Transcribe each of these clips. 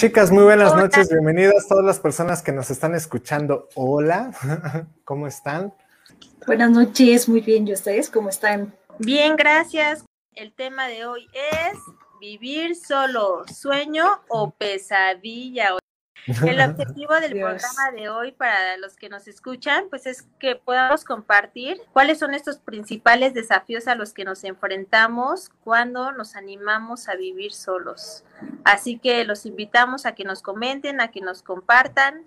Chicas, muy buenas noches, bienvenidas todas las personas que nos están escuchando. Hola, ¿cómo están? Buenas noches, muy bien, ¿y ustedes cómo están? Bien, gracias. El tema de hoy es vivir solo, sueño o pesadilla. El objetivo del programa de hoy para los que nos escuchan, pues es que podamos compartir cuáles son estos principales desafíos a los que nos enfrentamos cuando nos animamos a vivir solos. Así que los invitamos a que nos comenten, a que nos compartan.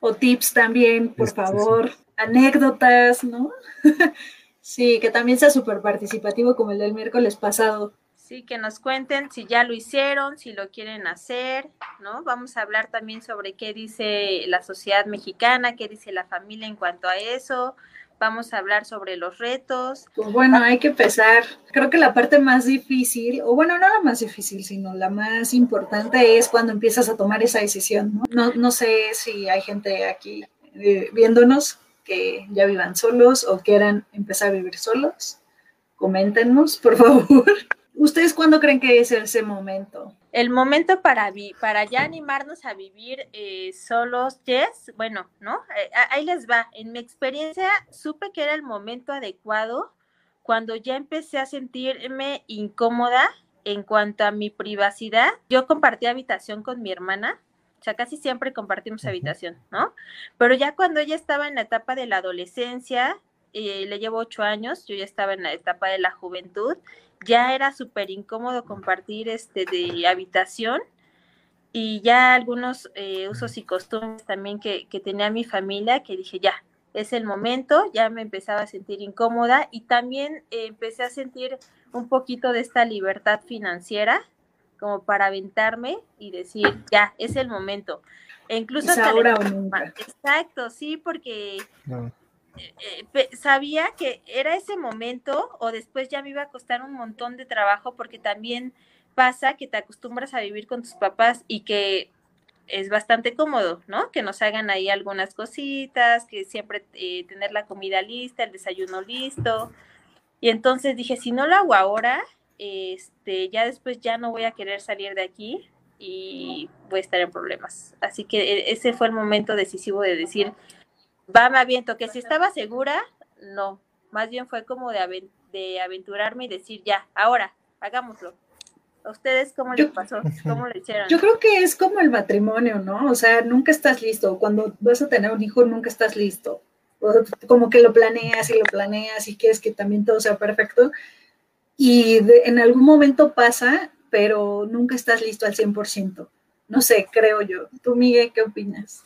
O tips también, por favor, anécdotas, ¿no? sí, que también sea súper participativo como el del miércoles pasado. Sí, que nos cuenten si ya lo hicieron, si lo quieren hacer, ¿no? Vamos a hablar también sobre qué dice la sociedad mexicana, qué dice la familia en cuanto a eso. Vamos a hablar sobre los retos. Pues bueno, hay que empezar. Creo que la parte más difícil, o bueno, no la más difícil, sino la más importante es cuando empiezas a tomar esa decisión, ¿no? No, no sé si hay gente aquí eh, viéndonos que ya vivan solos o quieran empezar a vivir solos. Coméntenos, por favor. ¿Ustedes cuándo creen que es ese momento? El momento para, para ya animarnos a vivir eh, solos, Jess, bueno, ¿no? Eh, ahí les va. En mi experiencia supe que era el momento adecuado cuando ya empecé a sentirme incómoda en cuanto a mi privacidad. Yo compartí habitación con mi hermana, o sea, casi siempre compartimos habitación, ¿no? Pero ya cuando ella estaba en la etapa de la adolescencia, eh, le llevo ocho años, yo ya estaba en la etapa de la juventud, ya era súper incómodo compartir este de habitación y ya algunos eh, usos y costumbres también que, tenía mi familia que dije ya, es el momento, ya me empezaba a sentir incómoda y también eh, empecé a sentir un poquito de esta libertad financiera como para aventarme y decir ya, es el momento. E incluso ahora Exacto, sí, porque eh, sabía que era ese momento o después ya me iba a costar un montón de trabajo porque también pasa que te acostumbras a vivir con tus papás y que es bastante cómodo, ¿no? Que nos hagan ahí algunas cositas, que siempre eh, tener la comida lista, el desayuno listo. Y entonces dije, si no lo hago ahora, este, ya después ya no voy a querer salir de aquí y voy a estar en problemas. Así que e, ese fue el momento decisivo de decir, va, me aviento, que si estaba segura, no, más bien fue como de, de aventurarme y decir, ya, ahora, hagámoslo. ¿A ustedes cómo les pasó? ¿Cómo lo hicieron? Yo creo que es como el matrimonio, ¿no? O sea, nunca estás listo. Cuando vas a tener un hijo, nunca estás listo. como que lo planeas y lo planeas y quieres que también todo sea perfecto. Y en algún momento pasa, pero nunca estás listo al 100%. No sé, creo yo. ¿Tú, Miguel, qué opinas?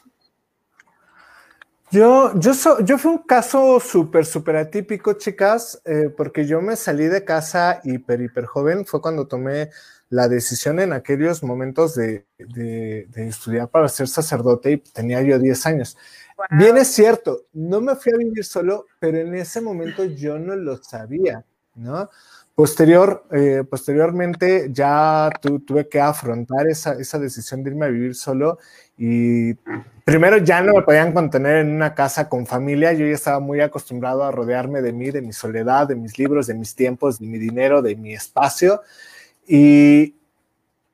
Yo, yo, yo fui un caso súper, súper atípico, chicas, eh, porque yo me salí de casa hiper, hiper joven. Fue cuando tomé la decisión en aquellos momentos de, de, estudiar para ser sacerdote y tenía yo 10 años. Bien es cierto, no me fui a vivir solo, pero en ese momento yo no lo sabía, ¿no? Posterior, eh, posteriormente ya tuve que afrontar esa, esa decisión de irme a vivir solo y primero ya no me podían contener en una casa con familia, yo ya estaba muy acostumbrado a rodearme de mí, de mi soledad, de mis libros, de mis tiempos, de mi dinero, de mi espacio. Y,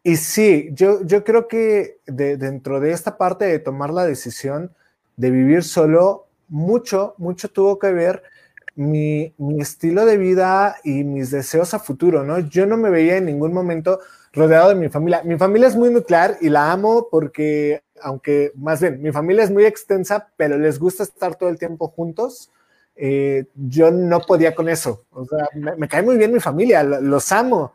y sí, yo, yo creo que dentro de esta parte de tomar la decisión de vivir solo, mucho, mucho tuvo que ver mi, mi, estilo de vida y mis deseos a futuro, ¿no? Yo no me veía en ningún momento rodeado de mi familia. Mi familia es muy nuclear y la amo porque, aunque más bien, mi familia es muy extensa, pero les gusta estar todo el tiempo juntos. Eh, yo no podía con eso. O sea, me, cae muy bien mi familia, los amo,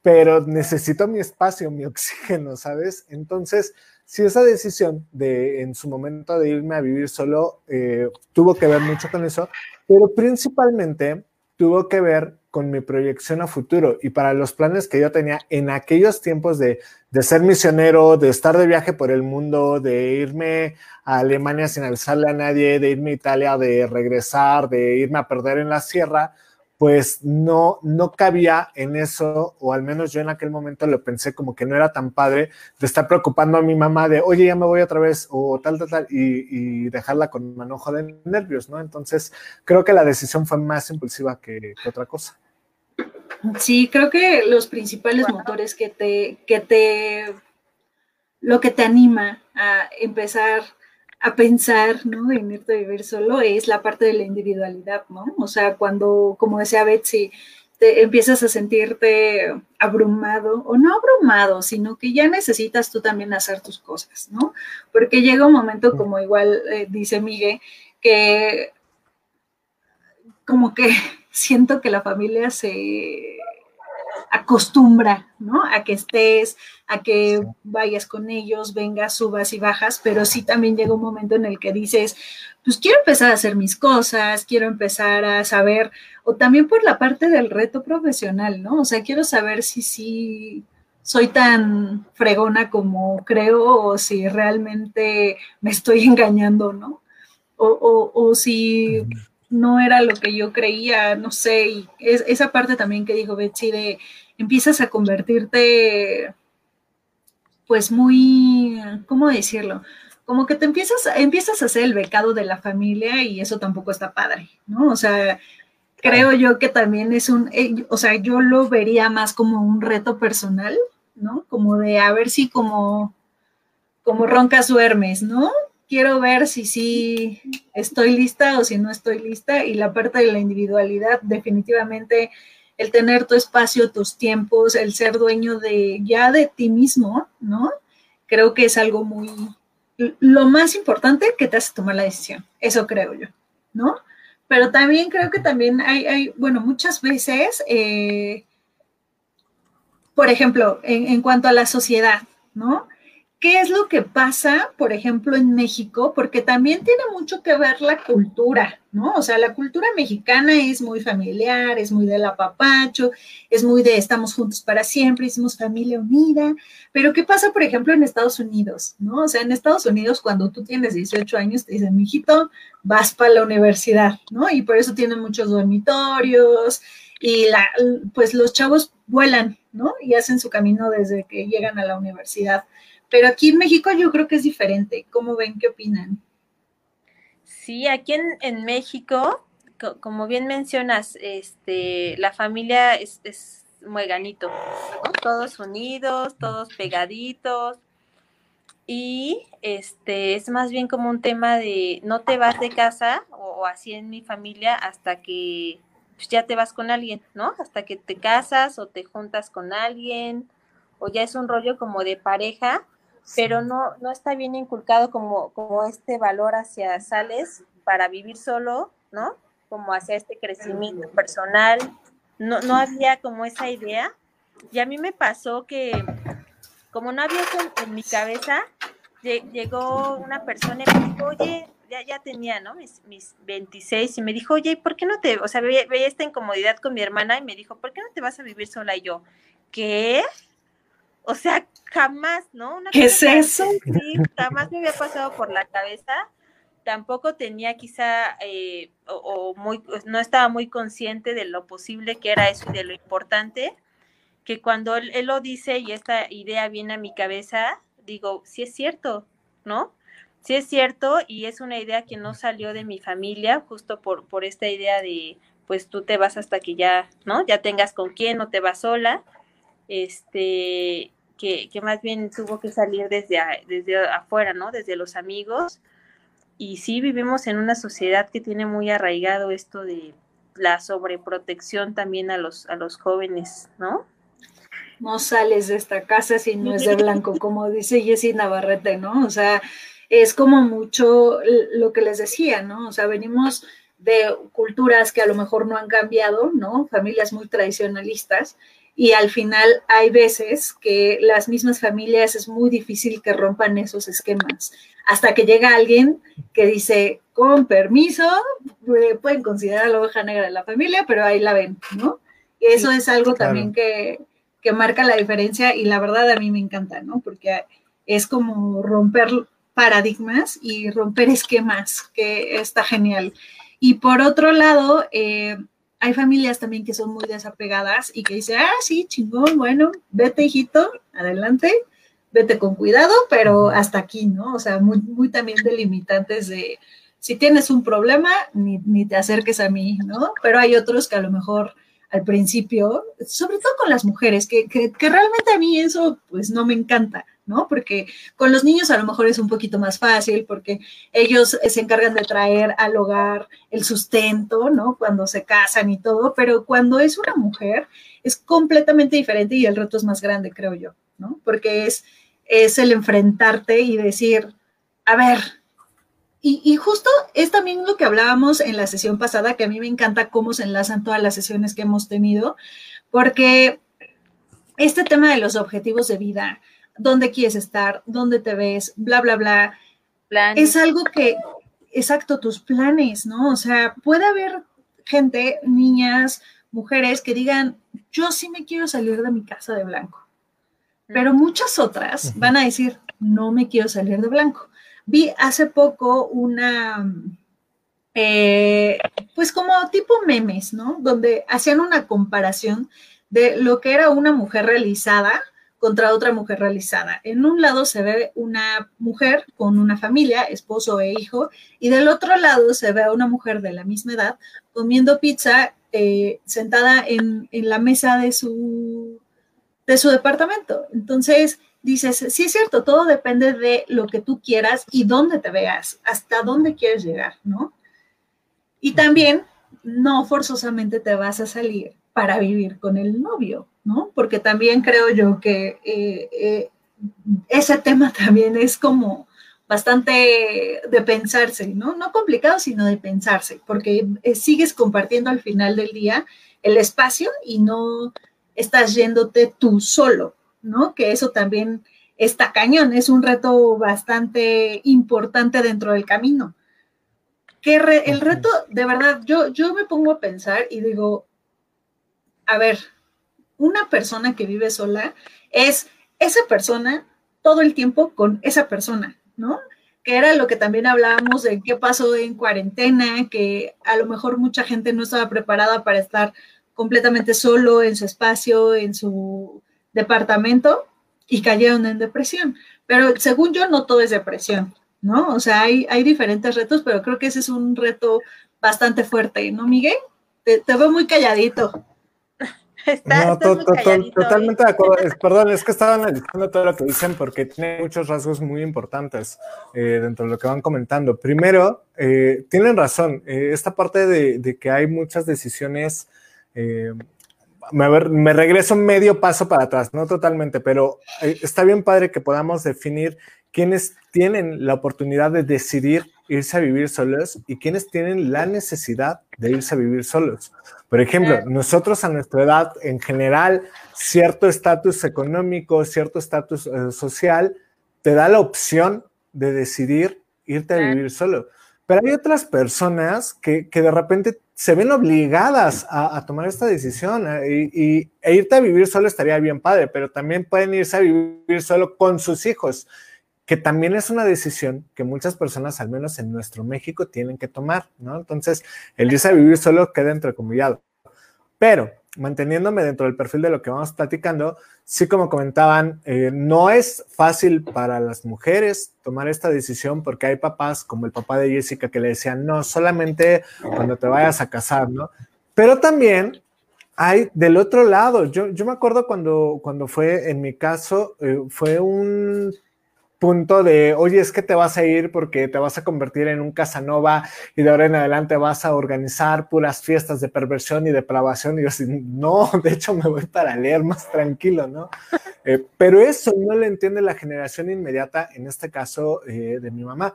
pero necesito mi espacio, mi oxígeno, ¿sabes? Entonces, si esa decisión de en su momento de irme a vivir solo eh, tuvo que ver mucho con eso, pero principalmente tuvo que ver con mi proyección a futuro y para los planes que yo tenía en aquellos tiempos de, de, ser misionero, de estar de viaje por el mundo, de irme a Alemania sin avisarle a nadie, de irme a Italia, de regresar, de irme a perder en la sierra, pues no, no cabía en eso, o al menos yo en aquel momento lo pensé como que no era tan padre de estar preocupando a mi mamá de, oye, ya me voy otra vez, o tal, tal, tal, y, dejarla con manojo de nervios, ¿no? Entonces, creo que la decisión fue más impulsiva que, otra cosa. Sí, creo que los principales motores que te, que te lo que te anima a empezar a pensar, ¿no? En irte a vivir solo es la parte de la individualidad, ¿no? O sea, cuando, como decía Betsy, te empiezas a sentirte abrumado, o no abrumado, sino que ya necesitas tú también hacer tus cosas, ¿no? Porque llega un momento, como igual eh, dice Miguel, que como que siento que la familia se acostumbra, ¿no? A que estés, a que vayas con ellos, vengas, subas y bajas, pero sí también llega un momento en el que dices, pues quiero empezar a hacer mis cosas, quiero empezar a saber, o también por la parte del reto profesional, ¿no? O sea, quiero saber si sí soy tan fregona como creo o si realmente me estoy engañando, ¿no? O, o, o si no era lo que yo creía, no sé, y es, esa parte también que dijo Betsy de empiezas a convertirte, pues muy, ¿cómo decirlo? Como que te empiezas, empiezas a ser el becado de la familia y eso tampoco está padre, ¿no? O sea, creo yo que también es un, eh, o sea, yo lo vería más como un reto personal, ¿no? Como de a ver si como, como roncas duermes, ¿no? Quiero ver si sí estoy lista o si no estoy lista y la parte de la individualidad definitivamente el tener tu espacio, tus tiempos, el ser dueño de ya de ti mismo, ¿no? Creo que es algo muy lo más importante que te hace tomar la decisión. Eso creo yo, ¿no? Pero también creo que también hay, hay bueno, muchas veces, eh, por ejemplo, en, en cuanto a la sociedad, ¿no? ¿Qué es lo que pasa, por ejemplo, en México? Porque también tiene mucho que ver la cultura, ¿no? O sea, la cultura mexicana es muy familiar, es muy del apapacho, es muy de estamos juntos para siempre, hicimos familia unida. Pero ¿qué pasa, por ejemplo, en Estados Unidos, ¿no? O sea, en Estados Unidos, cuando tú tienes 18 años, te dicen, mijito, vas para la universidad, ¿no? Y por eso tienen muchos dormitorios y la, pues los chavos vuelan, ¿no? Y hacen su camino desde que llegan a la universidad. Pero aquí en México yo creo que es diferente. ¿Cómo ven? ¿Qué opinan? Sí, aquí en, México, como bien mencionas, este, la familia es, muy ganito, todos unidos, todos pegaditos. Y este es más bien como un tema de no te vas de casa, o, así en mi familia, hasta que pues, ya te vas con alguien, ¿no? Hasta que te casas o te juntas con alguien, o ya es un rollo como de pareja, pero no, no está bien inculcado como, como este valor hacia sales para vivir solo, ¿no? Como hacia este crecimiento personal. No, no había como esa idea. Y a mí me pasó que, como no había eso en, mi cabeza, llegó una persona y me dijo, oye, ya, ya tenía, ¿no? Mis, mis 26 y me dijo, oye, ¿por qué no te, o sea, veía, veía, esta incomodidad con mi hermana y me dijo, ¿por qué no te vas a vivir sola? Y yo, ¿qué? O sea, jamás, ¿no? ¿Qué es eso? Sí, jamás me había pasado por la cabeza. Tampoco tenía quizá, eh, o, muy, pues, no estaba muy consciente de lo posible que era eso y de lo importante, que cuando él, lo dice y esta idea viene a mi cabeza, digo, sí es cierto, ¿no? Sí es cierto y es una idea que no salió de mi familia justo por, por esta idea de, pues tú te vas hasta que ya, ¿no? Ya tengas con quién, no te vas sola este, que, más bien tuvo que salir desde, desde afuera, ¿no? Desde los amigos. Y sí vivimos en una sociedad que tiene muy arraigado esto de la sobreprotección también a los, a los jóvenes, ¿no? No sales de esta casa si no es de blanco, como dice Jessie Navarrete, ¿no? O sea, es como mucho lo que les decía, ¿no? O sea, venimos de culturas que a lo mejor no han cambiado, ¿no? Familias muy tradicionalistas y al final hay veces que las mismas familias es muy difícil que rompan esos esquemas. Hasta que llega alguien que dice, con permiso, pueden considerar la oveja negra de la familia, pero ahí la ven, ¿no? Y eso es algo también que, que marca la diferencia y la verdad a mí me encanta, ¿no? Porque es como romper paradigmas y romper esquemas, que está genial. Y por otro lado, eh, hay familias también que son muy desapegadas y que dicen, ah, sí, chingón, bueno, vete, hijito, adelante, vete con cuidado, pero hasta aquí, ¿no? O sea, muy, muy también delimitantes de, si tienes un problema, ni, te acerques a mí, ¿no? Pero hay otros que a lo mejor al principio, sobre todo con las mujeres, que, que, realmente a mí eso pues no me encanta, ¿no? Porque con los niños a lo mejor es un poquito más fácil porque ellos se encargan de traer al hogar el sustento, ¿no? Cuando se casan y todo, pero cuando es una mujer es completamente diferente y el reto es más grande, creo yo, ¿no? Porque es, es el enfrentarte y decir, a ver, y, y, justo es también lo que hablábamos en la sesión pasada, que a mí me encanta cómo se enlazan todas las sesiones que hemos tenido, porque este tema de los objetivos de vida, dónde quieres estar, dónde te ves, bla, bla, bla, es algo que, exacto, tus planes, ¿no? O sea, puede haber gente, niñas, mujeres que digan, yo sí me quiero salir de mi casa de blanco, pero muchas otras van a decir, no me quiero salir de blanco. Vi hace poco una, eh, pues como tipo memes, ¿no? Donde hacían una comparación de lo que era una mujer realizada contra otra mujer realizada. En un lado se ve una mujer con una familia, esposo e hijo, y del otro lado se ve a una mujer de la misma edad comiendo pizza eh, sentada en, la mesa de su, de su departamento. Entonces, dices, sí es cierto, todo depende de lo que tú quieras y dónde te veas, hasta dónde quieres llegar, ¿no? Y también, no forzosamente te vas a salir para vivir con el novio, ¿no? Porque también creo yo que eh, eh, ese tema también es como bastante de pensarse, ¿no? No complicado, sino de pensarse, porque eh, sigues compartiendo al final del día el espacio y no estás yéndote tú solo, ¿no? Que eso también está cañón, es un reto bastante importante dentro del camino. Que el reto, de verdad, yo, yo me pongo a pensar y digo, a ver, una persona que vive sola es esa persona todo el tiempo con esa persona, ¿no? Que era lo que también hablábamos de qué pasó en cuarentena, que a lo mejor mucha gente no estaba preparada para estar completamente solo en su espacio, en su departamento y cayeron en depresión. Pero según yo, no todo es depresión, ¿no? O sea, hay, diferentes retos, pero creo que ese es un reto bastante fuerte, ¿no, Miguel? Te, te veo muy calladito no, totalmente de acuerdo. perdón, es que estaba analizando todo lo que dicen porque tiene muchos rasgos muy importantes eh, dentro de lo que van comentando. Primero, eh, tienen razón, eh, esta parte de, que hay muchas decisiones, me, me, regreso medio paso para atrás, no totalmente, pero está bien padre que podamos definir quiénes tienen la oportunidad de decidir irse a vivir solos y quiénes tienen la necesidad de irse a vivir solos. Por ejemplo, nosotros a nuestra edad, en general, cierto estatus económico, cierto estatus eh, social, te da la opción de decidir irte a vivir solo. Pero hay otras personas que, de repente se ven obligadas a, tomar esta decisión eh, y, e irte a vivir solo estaría bien padre, pero también pueden irse a vivir solo con sus hijos que también es una decisión que muchas personas, al menos en nuestro México, tienen que tomar, ¿no? Entonces, el irse a vivir solo queda entrecomillado. Pero, manteniéndome dentro del perfil de lo que vamos platicando, sí como comentaban, eh, no es fácil para las mujeres tomar esta decisión porque hay papás como el papá de Jessica que le decían, no, solamente cuando te vayas a casar, ¿no? Pero también hay del otro lado, yo, yo me acuerdo cuando, cuando fue, en mi caso, eh, fue un punto de, oye, es que te vas a ir porque te vas a convertir en un Casanova y de ahora en adelante vas a organizar puras fiestas de perversión y depravación. Y yo así, no, de hecho me voy para leer más tranquilo, ¿no? Eh, pero eso no lo entiende la generación inmediata, en este caso eh, de mi mamá.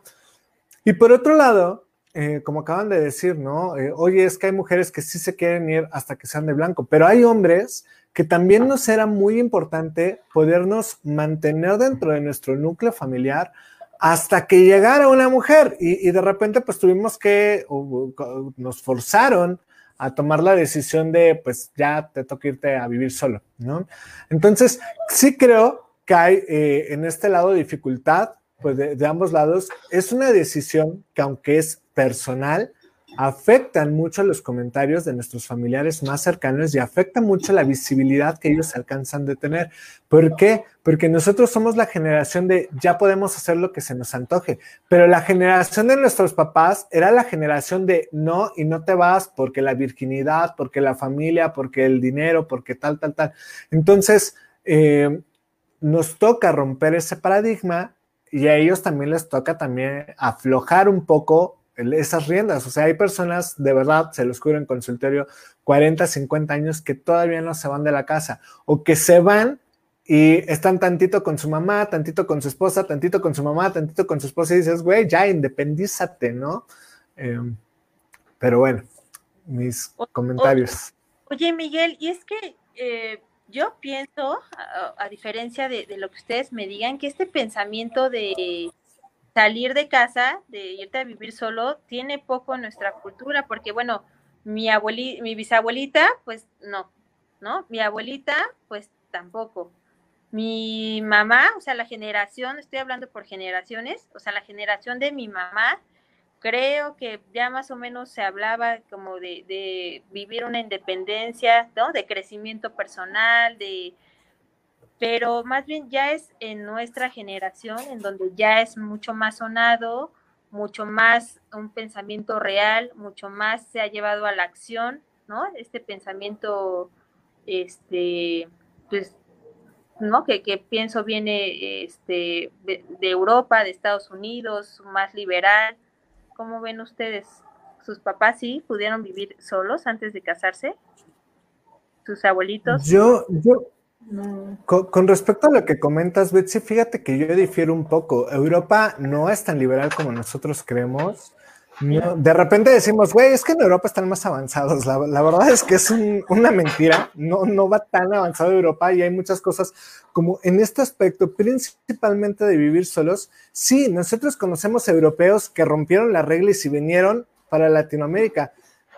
Y por otro lado, eh, como acaban de decir, ¿no? oye, es que hay mujeres que sí se quieren ir hasta que sean de blanco, pero hay hombres que también nos era muy importante podernos mantener dentro de nuestro núcleo familiar hasta que llegara una mujer y, de repente pues tuvimos que, nos forzaron a tomar la decisión de pues ya te toca irte a vivir solo, ¿no? Entonces sí creo que hay eh, en este lado dificultad pues de ambos lados. Es una decisión que aunque es personal, afectan mucho los comentarios de nuestros familiares más cercanos y afecta mucho la visibilidad que ellos alcanzan de tener. ¿Por qué? Porque nosotros somos la generación de ya podemos hacer lo que se nos antoje, pero la generación de nuestros papás era la generación de no y no te vas porque la virginidad, porque la familia, porque el dinero, porque tal, tal, tal. Entonces, eh, nos toca romper ese paradigma y a ellos también les toca también aflojar un poco esas riendas. O sea, hay personas de verdad, se los cubren en consultorio, 40, 50 años que todavía no se van de la casa o que se van y están tantito con su mamá, tantito con su esposa, tantito con su mamá, tantito con su esposa y dices, güey, ya independízate, ¿no? Em, pero bueno, mis comentarios. Oye, Miguel, y es que eh, yo pienso, a, diferencia de, lo que ustedes me digan, que este pensamiento de salir de casa, de irte a vivir solo, tiene poco nuestra cultura, porque bueno, mi abuelita, mi bisabuelita, pues no, ¿no? Mi abuelita, pues tampoco. Mi mamá, o sea, la generación, estoy hablando por generaciones, o sea, la generación de mi mamá, creo que ya más o menos se hablaba como de, vivir una independencia, ¿no? De crecimiento personal, de... Pero más bien ya es en nuestra generación, en donde ya es mucho más sonado, mucho más un pensamiento real, mucho más se ha llevado a la acción, ¿no? Este pensamiento, este, pues, ¿no? Que, que pienso viene este, de, de Europa, de Estados Unidos, más liberal, ¿Cómo ven ustedes? ¿Sus papás sí pudieron vivir solos antes de casarse? ¿Sus abuelitos? Yo, yo, con, respecto a lo que comentas, Betsy, fíjate que yo difiero un poco. Europa no es tan liberal como nosotros creemos. de repente decimos, güey, es que en Europa están más avanzados. La, verdad es que es una mentira. No, no va tan avanzado Europa y hay muchas cosas como en este aspecto, principalmente de vivir solos, sí, nosotros conocemos europeos que rompieron las reglas y vinieron para Latinoamérica,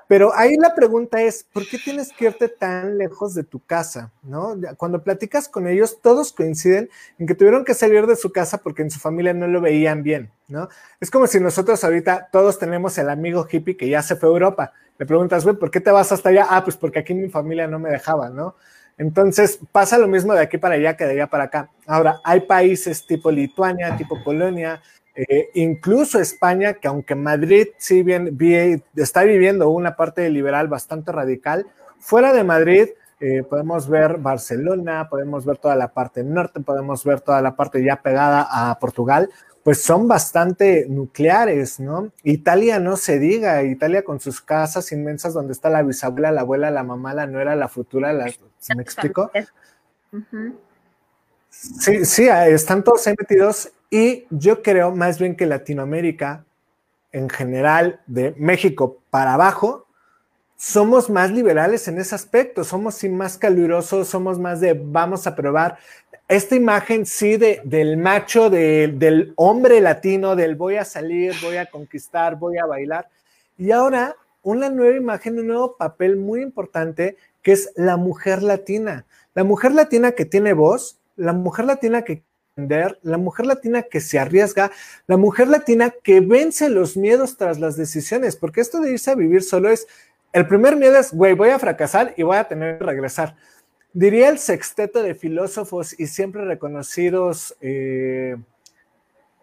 pero ahí la pregunta es, ¿por qué tienes que irte tan lejos de tu casa? ¿No? Cuando platicas con ellos, todos coinciden en que tuvieron que salir de su casa porque en su familia no lo veían bien, ¿no? Es como si nosotros ahorita todos tenemos el amigo hippie que ya se fue a Europa. Le preguntas, güey, ¿por qué te vas hasta allá? Ah, pues porque aquí mi familia no me dejaba, ¿no? Entonces pasa lo mismo de aquí para allá que de allá para acá. Ahora, hay países tipo Lituania, tipo Polonia, eh, incluso España, que aunque Madrid sí bien, está viviendo una parte liberal bastante radical, fuera de Madrid eh, podemos ver Barcelona, podemos ver toda la parte norte, podemos ver toda la parte ya pegada a Portugal, pues son bastante nucleares, ¿no? Italia no se diga, Italia con sus casas inmensas donde está la bisabuela, la abuela, la mamá, la nuera, la futura, la, ¿me explico? Sí, sí, están todos ahí metidos y yo creo más bien que Latinoamérica, en general, de México para abajo, somos más liberales en ese aspecto, somos más calurosos, somos más de vamos a probar esta imagen sí de, del macho, del hombre latino, del voy a salir, voy a conquistar, voy a bailar. Y ahora una nueva imagen, un nuevo papel muy importante que es la mujer latina. La mujer latina que tiene voz, la mujer latina que la mujer latina que se arriesga, la mujer latina que vence los miedos tras las decisiones, porque esto de irse a vivir solo es, el primer miedo es, güey, voy a fracasar y voy a tener que regresar. Diría el sexteto de filósofos y siempre reconocidos eh,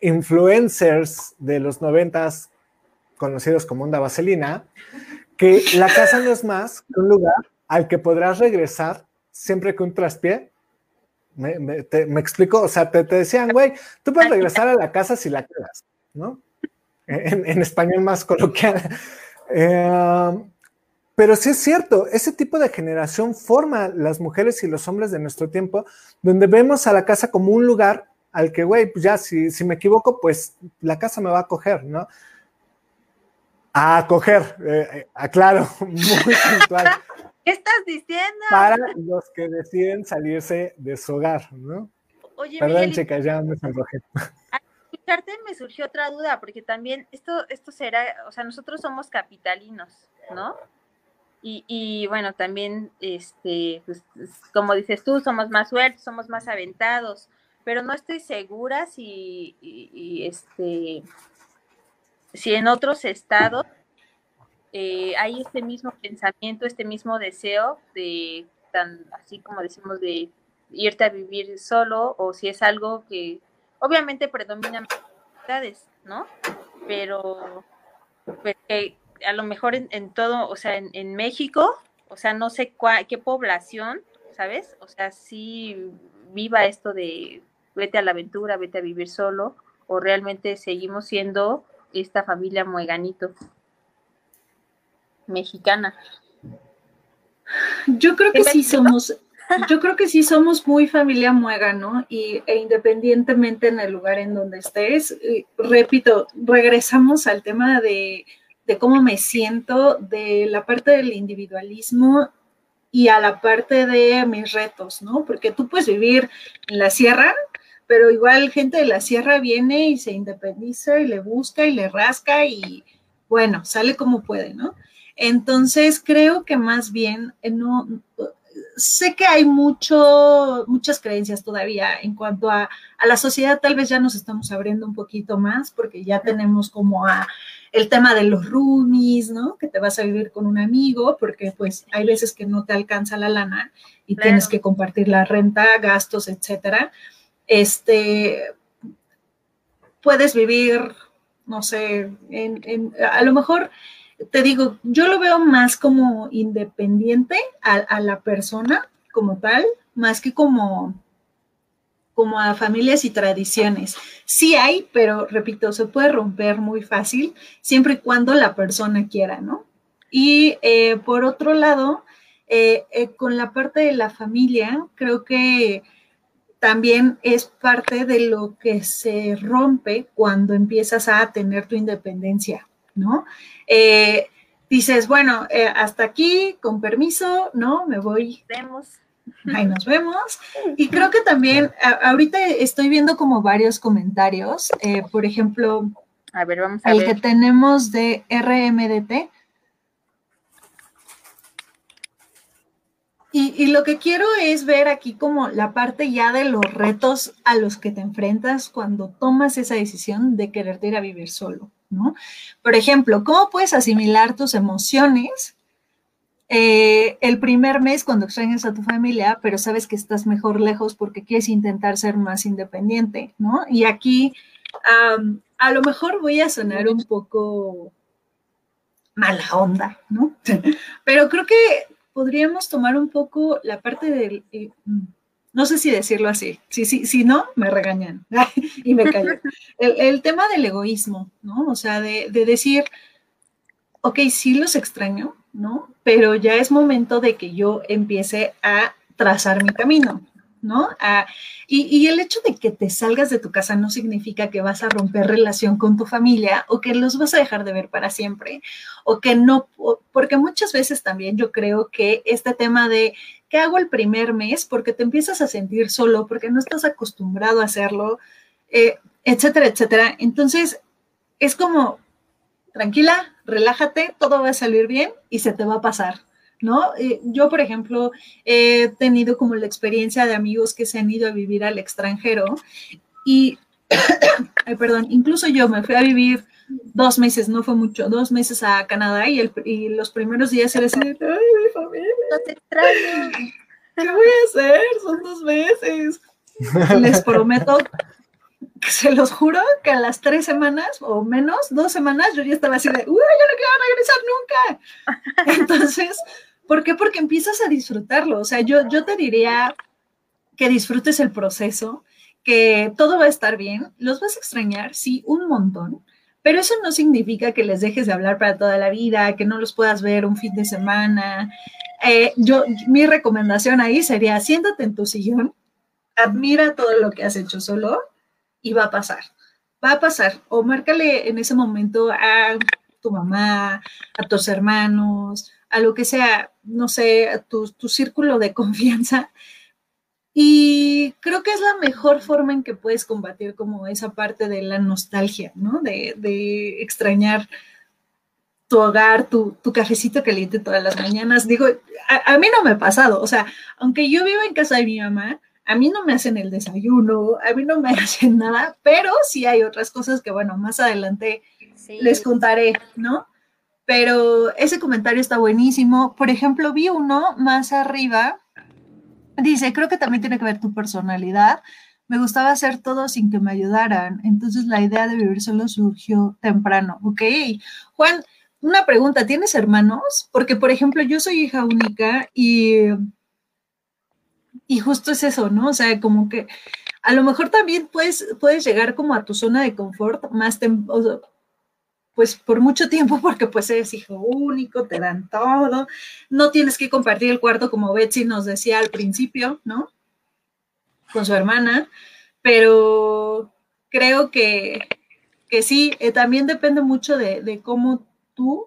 influencers de los noventas, conocidos como Onda Vaselina, que la casa no es más que un lugar al que podrás regresar siempre que un traspié. Me, explico, o sea, te, decían, güey, tú puedes regresar a la casa si la quedas, ¿no? En, español más coloquial. Eh, pero sí es cierto, ese tipo de generación forma las mujeres y los hombres de nuestro tiempo, donde vemos a la casa como un lugar al que, güey, pues ya, si, si me equivoco, pues la casa me va a coger, ¿no? A coger, eh, eh, aclaro, muy puntual. ¿Qué estás diciendo? Para los que deciden salirse de su hogar, ¿no? Oye, Perdón, chicas, ya me sonrojé. Al escucharte me surgió otra duda, porque también esto, esto será, o sea, nosotros somos capitalinos, ¿no? Y, bueno, también, este, pues, como dices tú, somos más sueltos, somos más aventados, pero no estoy segura si, este, si en otros estados eh, hay este mismo pensamiento, este mismo deseo de, tan así como decimos, de irte a vivir solo, o si es algo que obviamente predomina las ¿no? Pero pues, que a lo mejor en, todo, o sea, en, México, o sea, no sé qué población, ¿sabes? O sea, sí viva esto de vete a la aventura, vete a vivir solo, o realmente seguimos siendo esta familia mueganito mexicana. Yo creo que sí somos, yo creo que sí somos muy familia muega, ¿no? Y e independientemente en el lugar en donde estés, repito, regresamos al tema de, de cómo me siento, de la parte del individualismo y a la parte de mis retos, ¿no? Porque tú puedes vivir en la sierra, pero igual gente de la sierra viene y se independiza y le busca y le rasca y bueno, sale como puede, ¿no? Entonces creo que más bien eh, no sé que hay mucho, muchas creencias todavía en cuanto a, a, la sociedad, tal vez ya nos estamos abriendo un poquito más porque ya tenemos como a el tema de los roomies, ¿no? Que te vas a vivir con un amigo porque pues hay veces que no te alcanza la lana y claro. tienes que compartir la renta, gastos, etcétera. Este, puedes vivir, no sé, en, en, a lo mejor te digo, yo lo veo más como independiente a, la persona como tal, más que como, como a familias y tradiciones. Sí hay, pero repito, se puede romper muy fácil siempre y cuando la persona quiera, ¿no? Y eh, por otro lado, eh, eh, con la parte de la familia, creo que también es parte de lo que se rompe cuando empiezas a tener tu independencia, ¿no? Eh, dices, bueno, eh, hasta aquí, con permiso, ¿no? Me voy. Vemos. Ahí nos vemos. Y creo que también, a, ahorita estoy viendo como varios comentarios, eh, por ejemplo, a ver, vamos a el ver. que tenemos de RMDT. Y, y, lo que quiero es ver aquí como la parte ya de los retos a los que te enfrentas cuando tomas esa decisión de quererte ir a vivir solo. ¿No? Por ejemplo, ¿cómo puedes asimilar tus emociones eh, el primer mes cuando extrañas a tu familia, pero sabes que estás mejor lejos porque quieres intentar ser más independiente, ¿no? Y aquí um, a lo mejor voy a sonar un poco mala onda, ¿no? pero creo que podríamos tomar un poco la parte del... Eh, no sé si decirlo así. Si, si, si no, me regañan y me callo. El, el, tema del egoísmo, ¿no? O sea, de, de, decir, ok, sí los extraño, ¿no? Pero ya es momento de que yo empiece a trazar mi camino, ¿no? A, y, y, el hecho de que te salgas de tu casa no significa que vas a romper relación con tu familia o que los vas a dejar de ver para siempre o que no, porque muchas veces también yo creo que este tema de ¿qué hago el primer mes? Porque te empiezas a sentir solo, porque no estás acostumbrado a hacerlo, eh, etcétera, etcétera. Entonces, es como, tranquila, relájate, todo va a salir bien y se te va a pasar. ¿No? Eh, yo, por ejemplo, he tenido como la experiencia de amigos que se han ido a vivir al extranjero y, ay, perdón, incluso yo me fui a vivir dos meses, no fue mucho, dos meses a Canadá y, el, y los primeros días era así, ay, mi familia. No te extraño. ¿Qué voy a hacer? Son dos meses. Les prometo, se los juro, que a las tres semanas o menos, dos semanas, yo ya estaba así de, uy, yo no quiero regresar nunca. Entonces, ¿por qué? Porque empiezas a disfrutarlo. O sea, yo, yo te diría que disfrutes el proceso, que todo va a estar bien. Los vas a extrañar, sí, un montón pero eso no significa que les dejes de hablar para toda la vida, que no los puedas ver un fin de semana. Eh, yo, mi recomendación ahí sería, siéntate en tu sillón, admira todo lo que has hecho solo y va a pasar. Va a pasar. O márcale en ese momento a tu mamá, a tus hermanos, a lo que sea, no sé, a tu, tu círculo de confianza y creo que es la mejor forma en que puedes combatir como esa parte de la nostalgia, ¿no? De, de extrañar tu hogar, tu, tu, cafecito caliente todas las mañanas. Digo, a, a, mí no me ha pasado, o sea, aunque yo vivo en casa de mi mamá, a mí no me hacen el desayuno, a mí no me hacen nada, pero sí hay otras cosas que, bueno, más adelante sí. les contaré, ¿no? Pero ese comentario está buenísimo. Por ejemplo, vi uno más arriba Dice, creo que también tiene que ver tu personalidad. Me gustaba hacer todo sin que me ayudaran. Entonces la idea de vivir solo surgió temprano. Ok. Juan, una pregunta, ¿tienes hermanos? Porque, por ejemplo, yo soy hija única y y justo es eso, ¿no? O sea, como que a lo mejor también puedes, puedes llegar como a tu zona de confort más pues por mucho tiempo, porque pues eres hijo único, te dan todo, no tienes que compartir el cuarto como Betsy nos decía al principio, ¿no? Con su hermana, pero creo que, que sí, eh, también depende mucho de, cómo tú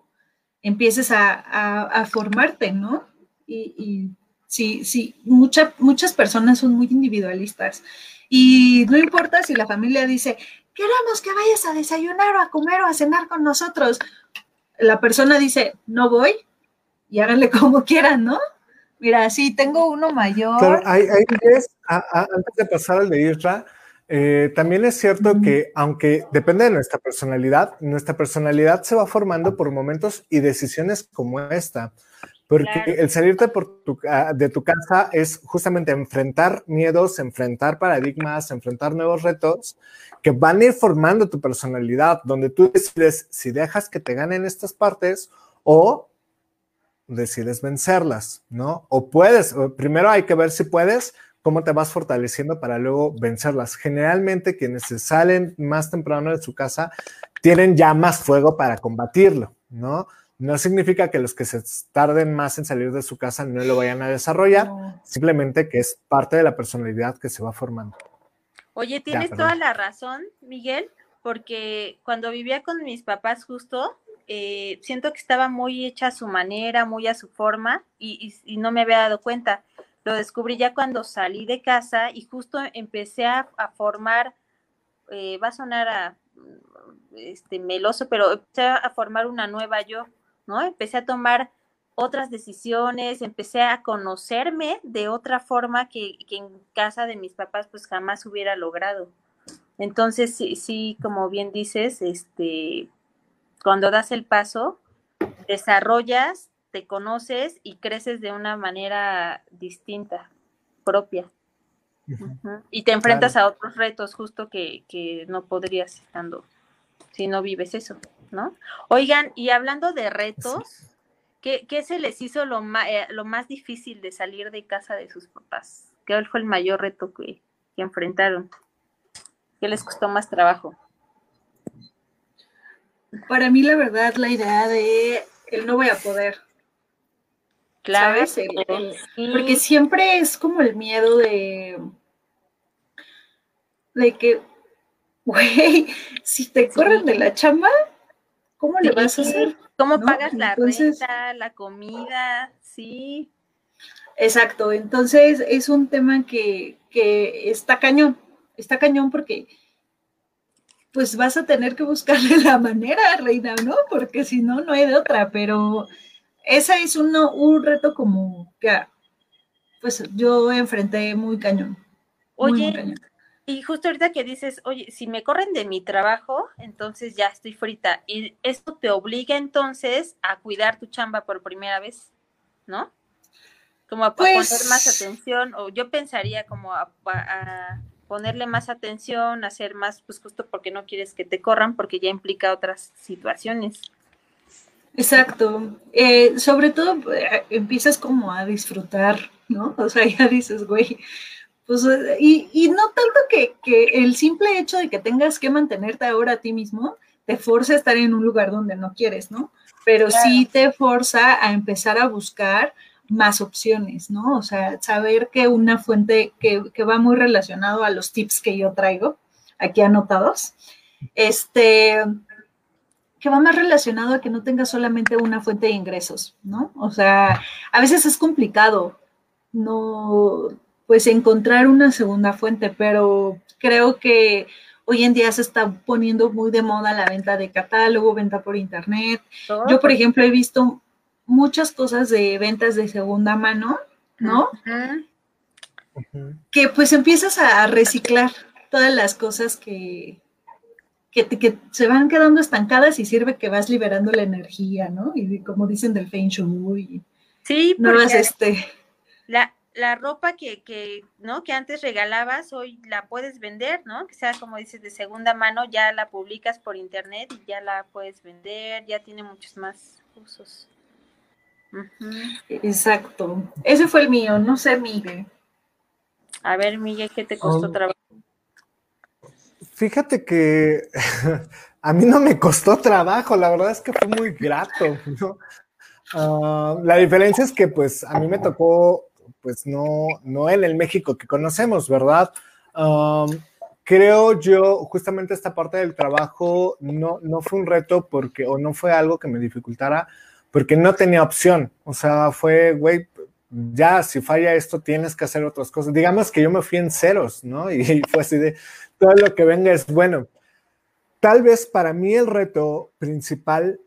empieces a, formarte, ¿no? Y, y sí, sí, muchas personas son muy individualistas y no importa si la familia dice, queremos que vayas a desayunar o a comer o a cenar con nosotros. La persona dice, no voy y háganle como quieran, ¿no? Mira, sí, tengo uno mayor. Claro, hay, hay antes de pasar al de Isra, eh, también es cierto que aunque depende de nuestra personalidad, nuestra personalidad se va formando por momentos y decisiones como esta. Porque el salirte por ah, de tu casa es justamente enfrentar miedos, enfrentar paradigmas, enfrentar nuevos retos que van a ir formando tu personalidad, donde tú decides si dejas que te ganen estas partes o decides vencerlas, ¿no? O puedes, primero hay que ver si puedes, cómo te vas fortaleciendo para luego vencerlas. Generalmente quienes se salen más temprano de su casa tienen ya más fuego para combatirlo, ¿no? No significa que los que se tarden más en salir de su casa no lo vayan a desarrollar, simplemente que es parte de la personalidad que se va formando. Oye, tienes toda la razón, Miguel, porque cuando vivía con mis papás justo, eh, siento que estaba muy hecha a su manera, muy a su forma, y, no me había dado cuenta. Lo descubrí ya cuando salí de casa y justo empecé a, formar, eh, va a sonar a este meloso, pero empecé a formar una nueva yo ¿no? Empecé a tomar otras decisiones, empecé a conocerme de otra forma que, en casa de mis papás pues jamás hubiera logrado. Entonces, sí, sí, como bien dices, este, cuando das el paso, desarrollas, te conoces y creces de una manera distinta, propia. Y te enfrentas a otros retos justo que, que no podrías estando si no vives eso. ¿No? Oigan, y hablando de retos, ¿qué, se les hizo lo más, eh, lo más difícil de salir de casa de sus papás? ¿Qué fue el mayor reto que, enfrentaron? ¿Qué les costó más trabajo? Para mí, la verdad, la idea de el no voy a poder. Claro. porque siempre es como el miedo de, de que, güey, si te corren de la chamba, ¿Cómo le vas a hacer? ¿Cómo pagas la renta, la comida? Sí. Exacto, entonces es un tema que, está cañón, está cañón porque pues vas a tener que buscarle la manera, Reina, ¿no? Porque si no, no hay de otra, pero ese es uno, un reto como que pues yo enfrenté muy cañón. Oye, y justo ahorita que dices, oye, si me corren de mi trabajo, entonces ya estoy frita. Y esto te obliga entonces a cuidar tu chamba por primera vez, ¿no? Como a, poner más pues atención, o yo pensaría como a, ponerle más atención, hacer más, pues justo porque no quieres que te corran, porque ya implica otras situaciones. Exacto. Eh, sobre todo eh, empiezas como a disfrutar, ¿no? O sea, ya dices, güey, pues, y, no tanto que, el simple hecho de que tengas que mantenerte ahora a ti mismo te force a estar en un lugar donde no quieres, ¿no? Pero sí te forza a empezar a buscar más opciones, ¿no? O sea, saber que una fuente que, va muy relacionado a los tips que yo traigo, aquí anotados, este, que va más relacionado a que no tengas solamente una fuente de ingresos, ¿no? O sea, a veces es complicado, no, pues encontrar una segunda fuente, pero creo que hoy en día se está poniendo muy de moda la venta de catálogo, venta por internet. Yo, por ejemplo, he visto muchas cosas de ventas de segunda mano, ¿no? Que pues empiezas a reciclar todas las cosas que, que, se van quedando estancadas y sirve que vas liberando la energía, ¿no? Y como dicen del Feng Shui. Sí, porque este... La, la ropa que, que, ¿no? que antes regalabas, hoy la puedes vender, ¿no? Que sea, como dices, de segunda mano, ya la publicas por internet y ya la puedes vender, ya tiene muchos más usos. Exacto. Ese fue el mío, no sé, Miguel. A ver, Miguel, ¿qué te costó Um, trabajo? Fíjate que a mí no me costó trabajo, la verdad es que fue muy grato, ¿no? Ah, la diferencia es que pues a mí me tocó pues no, no en el México que conocemos, ¿verdad? Creo yo, justamente esta parte del trabajo no, no fue un reto porque, o no fue algo que me dificultara, porque no tenía opción. O sea, fue, güey, ya, si falla esto, tienes que hacer otras cosas. Digamos que yo me fui en ceros, ¿no? Y fue así de, todo lo que venga es bueno. Tal vez para mí el reto principal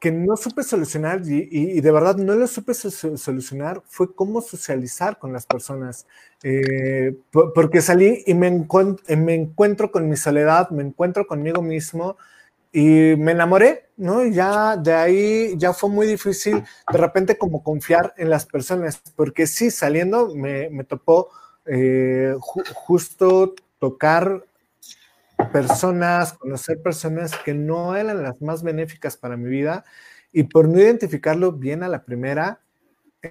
que no supe solucionar y, de verdad no lo supe so- solucionar fue cómo socializar con las personas. Eh, por- porque salí y me, encuent- me encuentro con mi soledad, me encuentro conmigo mismo y me enamoré, ¿no? Ya de ahí ya fue muy difícil de repente como confiar en las personas, porque sí, saliendo me, me topó eh, ju- justo tocar personas, conocer personas que no eran las más benéficas para mi vida y por no identificarlo bien a la primera,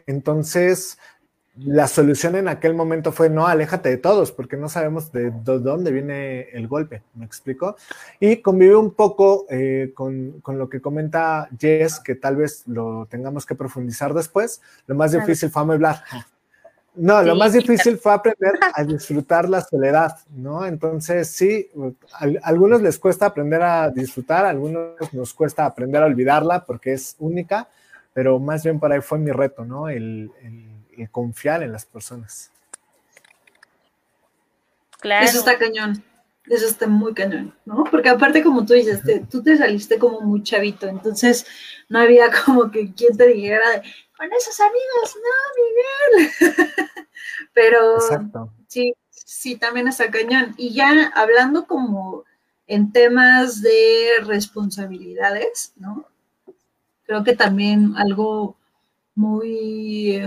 entonces la solución en aquel momento fue no, aléjate de todos porque no sabemos de, de dónde viene el golpe, ¿me explico? Y convive un poco eh, con, con, lo que comenta Jess, que tal vez lo tengamos que profundizar después. Lo más difícil fue hablar. No, sí. lo más difícil fue aprender a disfrutar la soledad, ¿no? Entonces, sí, a, algunos les cuesta aprender a disfrutar, a algunos nos cuesta aprender a olvidarla porque es única, pero más bien por ahí fue mi reto, ¿no? El, el, el confiar en las personas. Claro. Eso está cañón. Eso está muy cañón, ¿no? Porque aparte, como tú dices, te, tú te saliste como muy chavito, entonces no había como que quien te dijera de, con esos amigos, no, Miguel. Pero Exacto. sí, sí, también está cañón. Y ya hablando como en temas de responsabilidades, ¿no? Creo que también algo muy,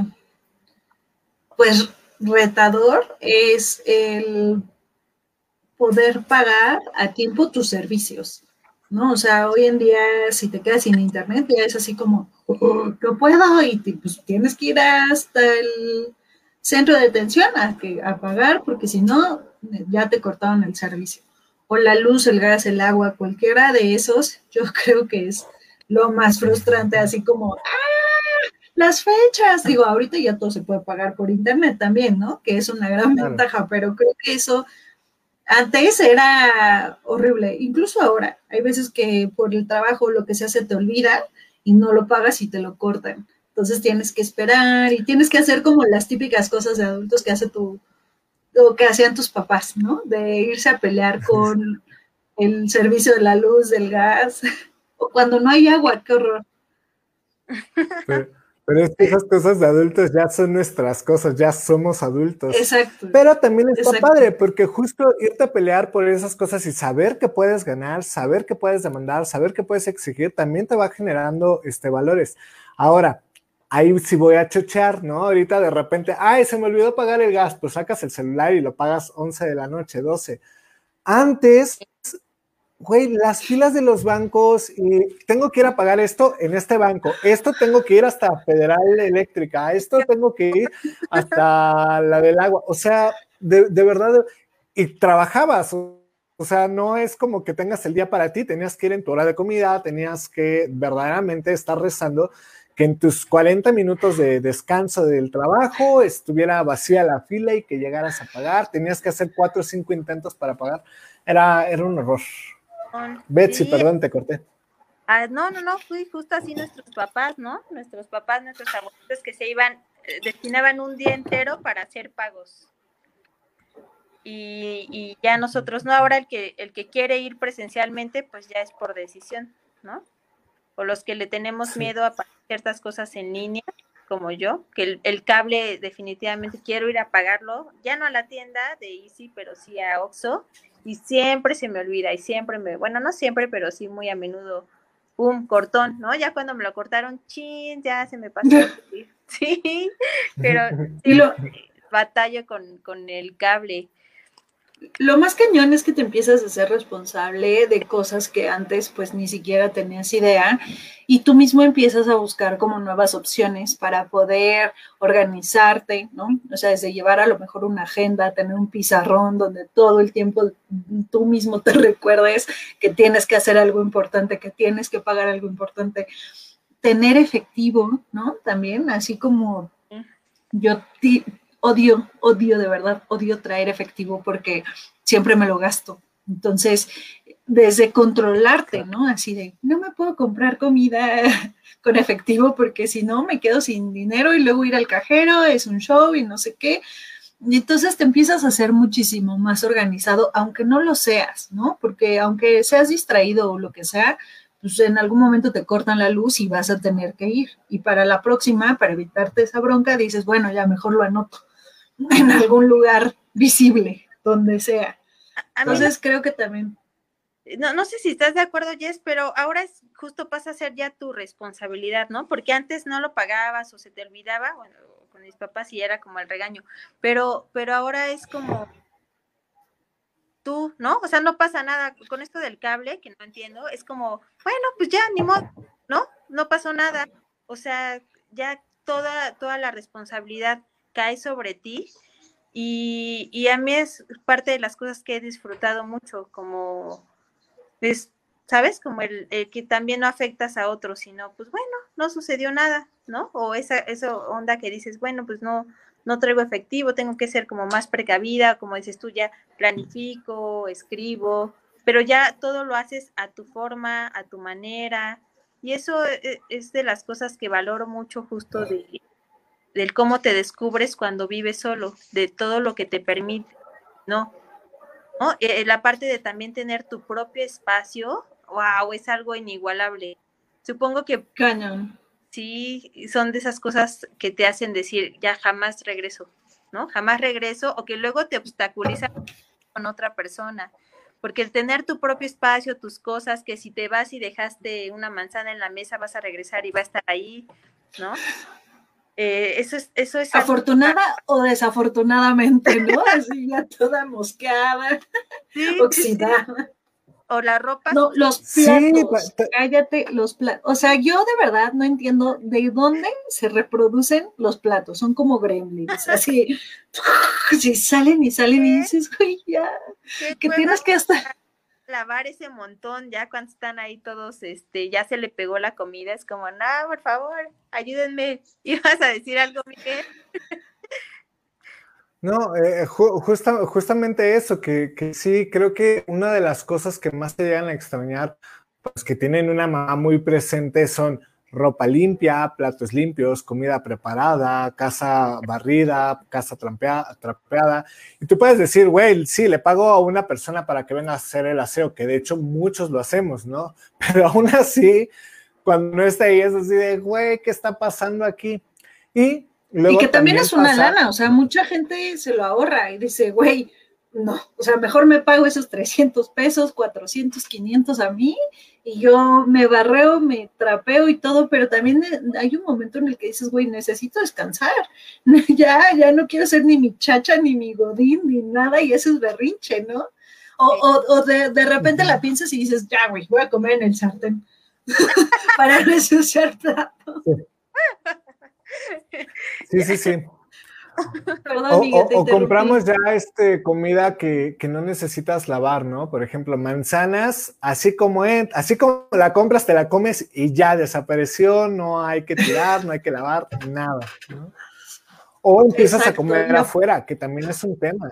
pues, retador es el poder pagar a tiempo tus servicios, ¿no? O sea, hoy en día si te quedas sin internet ya es así como, oh, no puedo y te, pues, tienes que ir hasta el centro de detención a, que, a pagar porque si no, ya te cortaron el servicio. O la luz, el gas, el agua, cualquiera de esos, yo creo que es lo más frustrante, así como, ¡ah! Las fechas, digo, ahorita ya todo se puede pagar por internet también, ¿no? Que es una gran claro. ventaja, pero creo que eso antes era horrible, incluso ahora. Hay veces que por el trabajo lo que se hace te olvida y no lo pagas y te lo cortan. Entonces tienes que esperar y tienes que hacer como las típicas cosas de adultos que hace tu, o que hacían tus papás, ¿no? De irse a pelear con el servicio de la luz, del gas, o cuando no hay agua, qué horror. Pero, pero es que esas cosas de adultos ya son nuestras cosas, ya somos adultos. Exacto. Pero también está Exacto. padre, porque justo irte a pelear por esas cosas y saber que puedes ganar, saber que puedes demandar, saber que puedes exigir, también te va generando este, valores. Ahora, ahí sí voy a chochear, ¿no? Ahorita de repente, ay, se me olvidó pagar el gas, pues sacas el celular y lo pagas 11 de la noche, 12. Antes, güey, las filas de los bancos y tengo que ir a pagar esto en este banco, esto tengo que ir hasta Federal Eléctrica, esto tengo que ir hasta la del agua, o sea, de, verdad, y trabajabas, o sea, no es como que tengas el día para ti, tenías que ir en tu hora de comida, tenías que verdaderamente estar rezando que en tus 40 minutos de descanso del trabajo estuviera vacía la fila y que llegaras a pagar, tenías que hacer cuatro o cinco intentos para pagar, era, era un horror. Betsy, perdón, te corté. Ah, no, no, no, fui justo así nuestros papás, ¿no? Nuestros papás, nuestros abuelitos que se iban, eh, destinaban un día entero para hacer pagos. Y, y, ya nosotros, no, ahora el que, el que quiere ir presencialmente, pues ya es por decisión, ¿no? O los que le tenemos sí. miedo a ciertas cosas en línea, como yo, que el, el, cable definitivamente quiero ir a pagarlo, ya no a la tienda de Easy, pero sí a Oxxo, y siempre se me olvida, y siempre me, bueno, no siempre, pero sí muy a menudo, pum, cortón, ¿no? Ya cuando me lo cortaron, chin, ya se me pasó. sí, pero sí lo batallo con, con el cable. Lo más cañón es que te empiezas a ser responsable de cosas que antes pues ni siquiera tenías idea y tú mismo empiezas a buscar como nuevas opciones para poder organizarte, ¿no? O sea, desde llevar a lo mejor una agenda, tener un pizarrón donde todo el tiempo tú mismo te recuerdes que tienes que hacer algo importante, que tienes que pagar algo importante, tener efectivo, ¿no? También, así como yo odio, odio de verdad, odio traer efectivo porque siempre me lo gasto. Entonces, desde controlarte, ¿no? Así de, no me puedo comprar comida con efectivo porque si no me quedo sin dinero y luego ir al cajero es un show y no sé qué. Y entonces te empiezas a ser muchísimo más organizado, aunque no lo seas, ¿no? Porque aunque seas distraído o lo que sea, pues en algún momento te cortan la luz y vas a tener que ir. Y para la próxima, para evitarte esa bronca, dices, bueno, ya mejor lo anoto en algún lugar visible, donde sea. Entonces creo que también. No, no sé si estás de acuerdo, Jess, pero ahora es justo pasa a ser ya tu responsabilidad, ¿no? Porque antes no lo pagabas o se te olvidaba, bueno, con mis papás y era como el regaño, pero, pero ahora es como tú, ¿no? O sea, no pasa nada con esto del cable, que no entiendo, es como, bueno, pues ya, ni modo, ¿no? No pasó nada. O sea, ya toda, toda la responsabilidad cae sobre ti y, a mí es parte de las cosas que he disfrutado mucho, como, es, ¿sabes? Como el, que también no afectas a otros, sino, pues bueno, no sucedió nada, ¿no? O esa, esa onda que dices, bueno, pues no, no traigo efectivo, tengo que ser como más precavida, como dices tú, ya planifico, escribo, pero ya todo lo haces a tu forma, a tu manera, y eso e, es de las cosas que valoro mucho justo de, del cómo te descubres cuando vives solo, de todo lo que te permite, ¿no? ¿No? Eh, la parte de también tener tu propio espacio, wow, es algo inigualable. Supongo que Cañón. sí, son de esas cosas que te hacen decir, ya jamás regreso, ¿no? Jamás regreso, o que luego te obstaculiza con otra persona. Porque el tener tu propio espacio, tus cosas, que si te vas y dejaste una manzana en la mesa, vas a regresar y va a estar ahí, ¿no? Eh, eso es, eso es afortunada o desafortunadamente, ¿no? Así ya toda mosqueada, oxidada. O la ropa. No, los platos. cállate, los platos. O sea, yo de verdad no entiendo de dónde se reproducen los platos. Son como gremlins. Así, si salen y salen y dices, güey, ya, que tienes que estar lavar ese montón ya cuando están ahí todos, este, ya se le pegó la comida, es como, no, por favor, ayúdenme. ¿Ibas a decir algo, Miguel? No, eh, justamente eso, que, que, sí, creo que una de las cosas que más te llegan a extrañar, pues que tienen una mamá muy presente son ropa limpia, platos limpios, comida preparada, casa barrida, casa trapeada. Y tú puedes decir, güey, sí, le pago a una persona para que venga a hacer el aseo, que de hecho muchos lo hacemos, ¿no? Pero aún así, cuando no está ahí, es así de, güey, ¿qué está pasando aquí? Y luego. Y que también, es una lana, o sea, mucha gente se lo ahorra y dice, güey, no, o sea, mejor me pago esos 300 pesos, 400, 500 a mí y yo me barreo, me trapeo y todo, pero también hay un momento en el que dices, güey, necesito descansar, ya, ya no quiero ser ni mi chacha, ni mi godín, ni nada y ese es berrinche, ¿no? O, o, de, de, repente la piensas y dices, ya, güey, voy a comer en el sartén para no ensuciar plato. Sí, sí, sí o, compramos ya este, comida que, no necesitas lavar, ¿no? Por ejemplo, manzanas, así como, así como la compras, te la comes y ya desapareció, no hay que tirar, no hay que lavar, nada, ¿no? O empiezas a comer afuera, que también es un tema.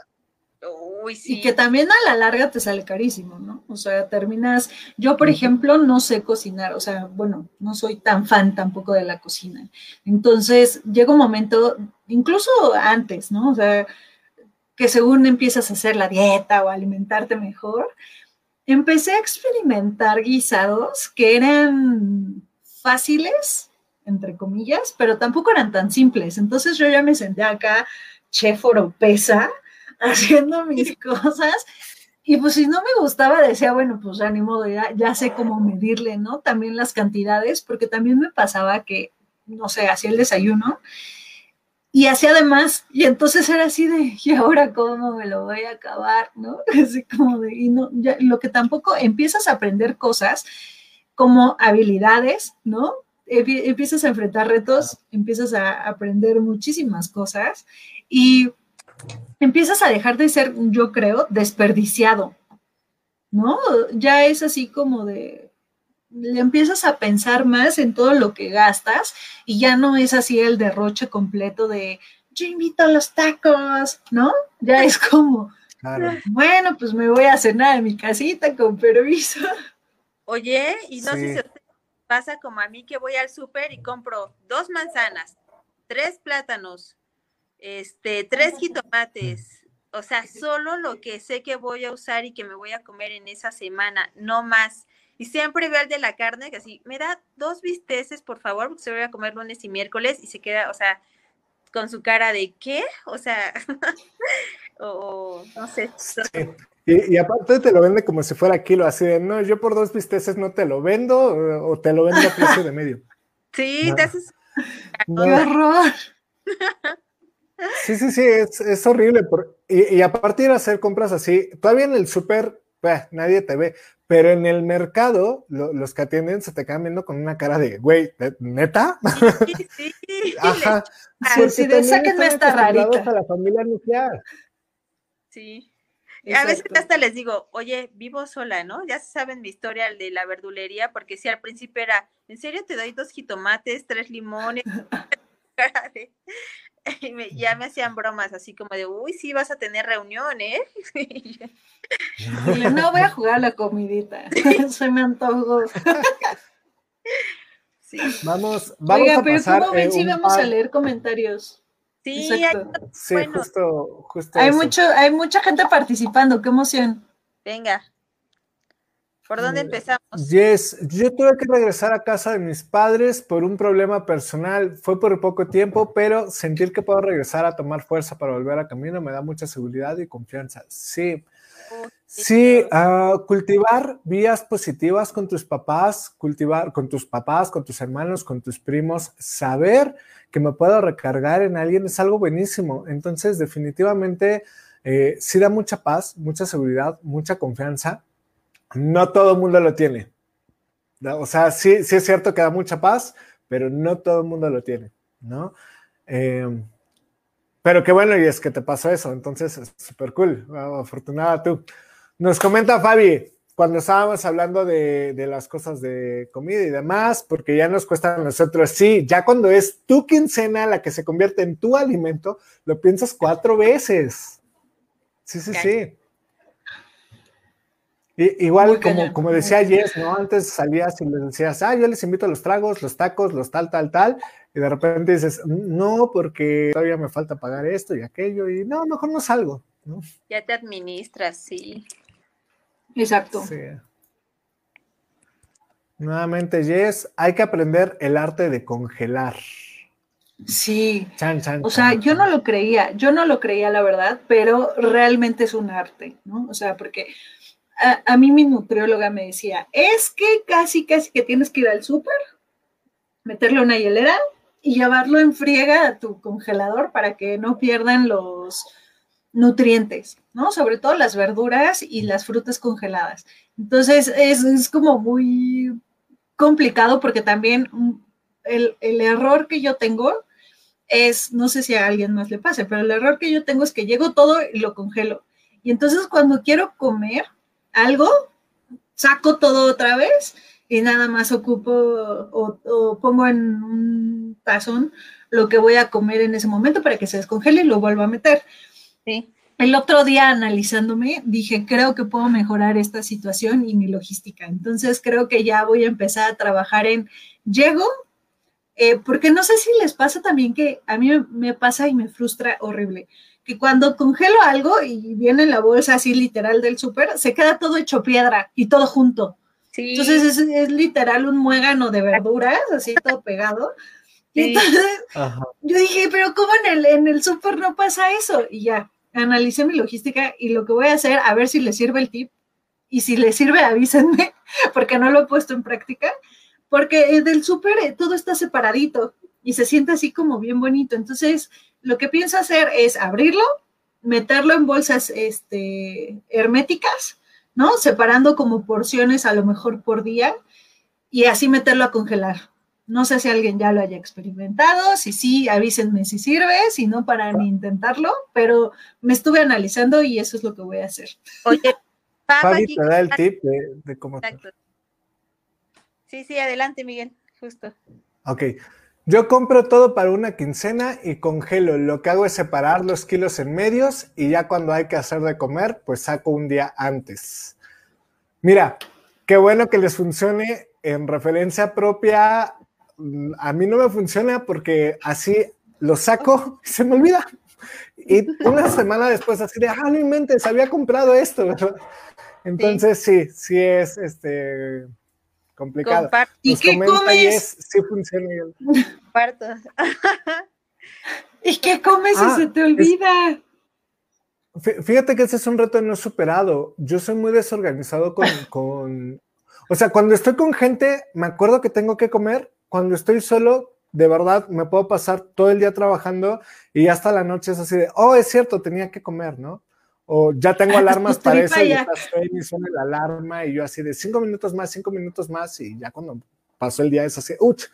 Y que también a la larga te sale carísimo, ¿no? O sea, terminas, yo por ejemplo no sé cocinar, o sea, bueno, no soy tan fan tampoco de la cocina. Entonces llega un momento, incluso antes, ¿no? O sea, que según empiezas a hacer la dieta o alimentarte mejor, empecé a experimentar guisados que eran fáciles, entre comillas, pero tampoco eran tan simples. Entonces yo ya me senté acá, chef oropesa, haciendo mis cosas. Y pues si no me gustaba, decía, bueno, pues ya ni modo, ya, ya sé cómo medirle, ¿no? También las cantidades, porque también me pasaba que, no sé, hacía el desayuno y hacía además, y entonces era así de, ¿y ahora cómo me lo voy a acabar? ¿No? Así como de, y no, ya, lo que tampoco empiezas a aprender cosas como habilidades, ¿no? Empiezas a enfrentar retos, empiezas a aprender muchísimas cosas y empiezas a dejar de ser, yo creo, desperdiciado, ¿no? Ya es así como de, le empiezas a pensar más en todo lo que gastas y ya no es así el derroche completo de yo invito a los tacos, ¿no? Ya es como, bueno, pues me voy a cenar en mi casita con permiso. Oye, y no sé si pasa como a mí que voy al súper y compro dos manzanas, tres plátanos, este, tres jitomates, o sea, solo lo que sé que voy a usar y que me voy a comer en esa semana, no más. Y siempre veo el de la carne que así, me da dos bisteces, por favor, porque se voy a comer lunes y miércoles y se queda, o sea, con su cara de ¿qué? O sea, o no sé. Y, aparte te lo vende como si fuera kilo, así de, no, yo por dos bisteces no te lo vendo o te lo vendo a precio de medio. Sí, te haces... ¡Qué horror! Sí, sí, sí, es, horrible. y, y, aparte ir a hacer compras así, todavía en el súper, nadie te ve, pero en el mercado, los que atienden se te quedan viendo con una cara de, güey, ¿neta? Sí, sí. Ajá. Sí, de sáquenme esta rarita. a la familia nuclear. Sí. A veces hasta les digo, oye, vivo sola, ¿no? Ya saben mi historia de la verdulería, porque si al principio era, ¿en serio te doy dos jitomates, tres limones? y ya me hacían bromas así como de, uy, sí, vas a tener reunión, ¿eh? no voy a jugar la comidita, se me antojó. Sí. Vamos, vamos Oiga, a pero pasar, ¿cómo ven si vamos a leer comentarios? Sí, hay, sí justo, justo hay mucho, hay mucha gente participando, qué emoción. Venga. ¿Por dónde empezamos? Yes, yo tuve que regresar a casa de mis padres por un problema personal. Fue por poco tiempo, pero sentir que puedo regresar a tomar fuerza para volver a camino me da mucha seguridad y confianza. Sí. Sí, uh, cultivar vías positivas con tus papás, cultivar con tus papás, con tus hermanos, con tus primos, saber que me puedo recargar en alguien es algo buenísimo. Entonces, definitivamente, eh, sí da mucha paz, mucha seguridad, mucha confianza no todo el mundo lo tiene. O sea, sí, sí es cierto que da mucha paz, pero no todo el mundo lo tiene, ¿no? Eh, pero qué bueno, y es que te pasó eso, entonces es súper cool, afortunada tú. Nos comenta Fabi, cuando estábamos hablando de, de, las cosas de comida y demás, porque ya nos cuesta a nosotros, sí, ya cuando es tu quincena la que se convierte en tu alimento, lo piensas cuatro veces. Sí, sí, sí igual como, como decía Jess, ¿no? Antes salías y les decías, ah, yo les invito a los tragos, los tacos, los tal, tal, tal, y de repente dices, no, porque todavía me falta pagar esto y aquello, y no, mejor no salgo, ¿no? Ya te administras, sí. Exacto. Sí. Nuevamente, Jess, hay que aprender el arte de congelar. Sí. o sea, yo no lo creía, yo no lo creía, la verdad, pero realmente es un arte, ¿no? O sea, porque a, mí mi nutrióloga me decía, es que casi, casi que tienes que ir al súper, meterle una hielera y llevarlo en friega a tu congelador para que no pierdan los nutrientes, ¿no? Sobre todo las verduras y las frutas congeladas. Entonces, es, es como muy complicado porque también el, el, error que yo tengo es, no sé si a alguien más le pase, pero el error que yo tengo es que llego todo y lo congelo. Y entonces cuando quiero comer, algo, saco todo otra vez y nada más ocupo o, pongo en un tazón lo que voy a comer en ese momento para que se descongele y lo vuelvo a meter. Sí. El otro día analizándome, dije, creo que puedo mejorar esta situación y mi logística. Entonces creo que ya voy a empezar a trabajar en, llego, eh, porque no sé si les pasa también que a mí me pasa y me frustra horrible que cuando congelo algo y viene en la bolsa así literal del súper, se queda todo hecho piedra y todo junto. Entonces es, literal un muégano de verduras, así todo pegado. Y entonces yo dije, pero ¿cómo en el, en el súper no pasa eso? Y ya, analicé mi logística y lo que voy a hacer, a ver si le sirve el tip. Y si le sirve, avísenme, porque no lo he puesto en práctica. Porque del súper eh, todo está separadito y se siente así como bien bonito. Entonces, lo que pienso hacer es abrirlo, meterlo en bolsas este, herméticas, ¿no? Separando como porciones a lo mejor por día y así meterlo a congelar. No sé si alguien ya lo haya experimentado, si sí, avísenme si sirve, si no, para ni intentarlo, pero me estuve analizando y eso es lo que voy a hacer. Oye, Fabi te da el tip de, de cómo. Exacto. Sí, sí, adelante, Miguel, justo. Ok. Yo compro todo para una quincena y congelo. Lo que hago es separar los kilos en medios y ya cuando hay que hacer de comer, pues saco un día antes. Mira, qué bueno que les funcione en referencia propia. Mm, a mí no me funciona porque así lo saco y se me olvida. Y una semana después así de, ah, no inventes, había comprado esto. Entonces sí, sí es este complicado. ¿Y qué comes? sí funciona. Comparto. ¿Y qué comes si ah, se te olvida? fíjate que ese es un reto no superado. Yo soy muy desorganizado con, con, o sea, cuando estoy con gente, me acuerdo que tengo que comer. Cuando estoy solo, de verdad, me puedo pasar todo el día trabajando y hasta la noche es así de, oh, es cierto, tenía que comer, ¿no? O ya tengo alarmas para eso y, y suena la alarma y yo así de cinco minutos más, cinco minutos más y ya cuando pasó el día es así, ¡uch!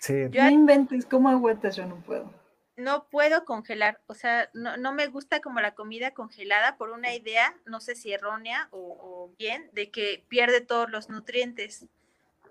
Sí. Yo no inventes, ¿cómo aguantas? Yo no puedo. No puedo congelar, o sea, no, no, me gusta como la comida congelada por una idea, no sé si errónea o, o bien, de que pierde todos los nutrientes,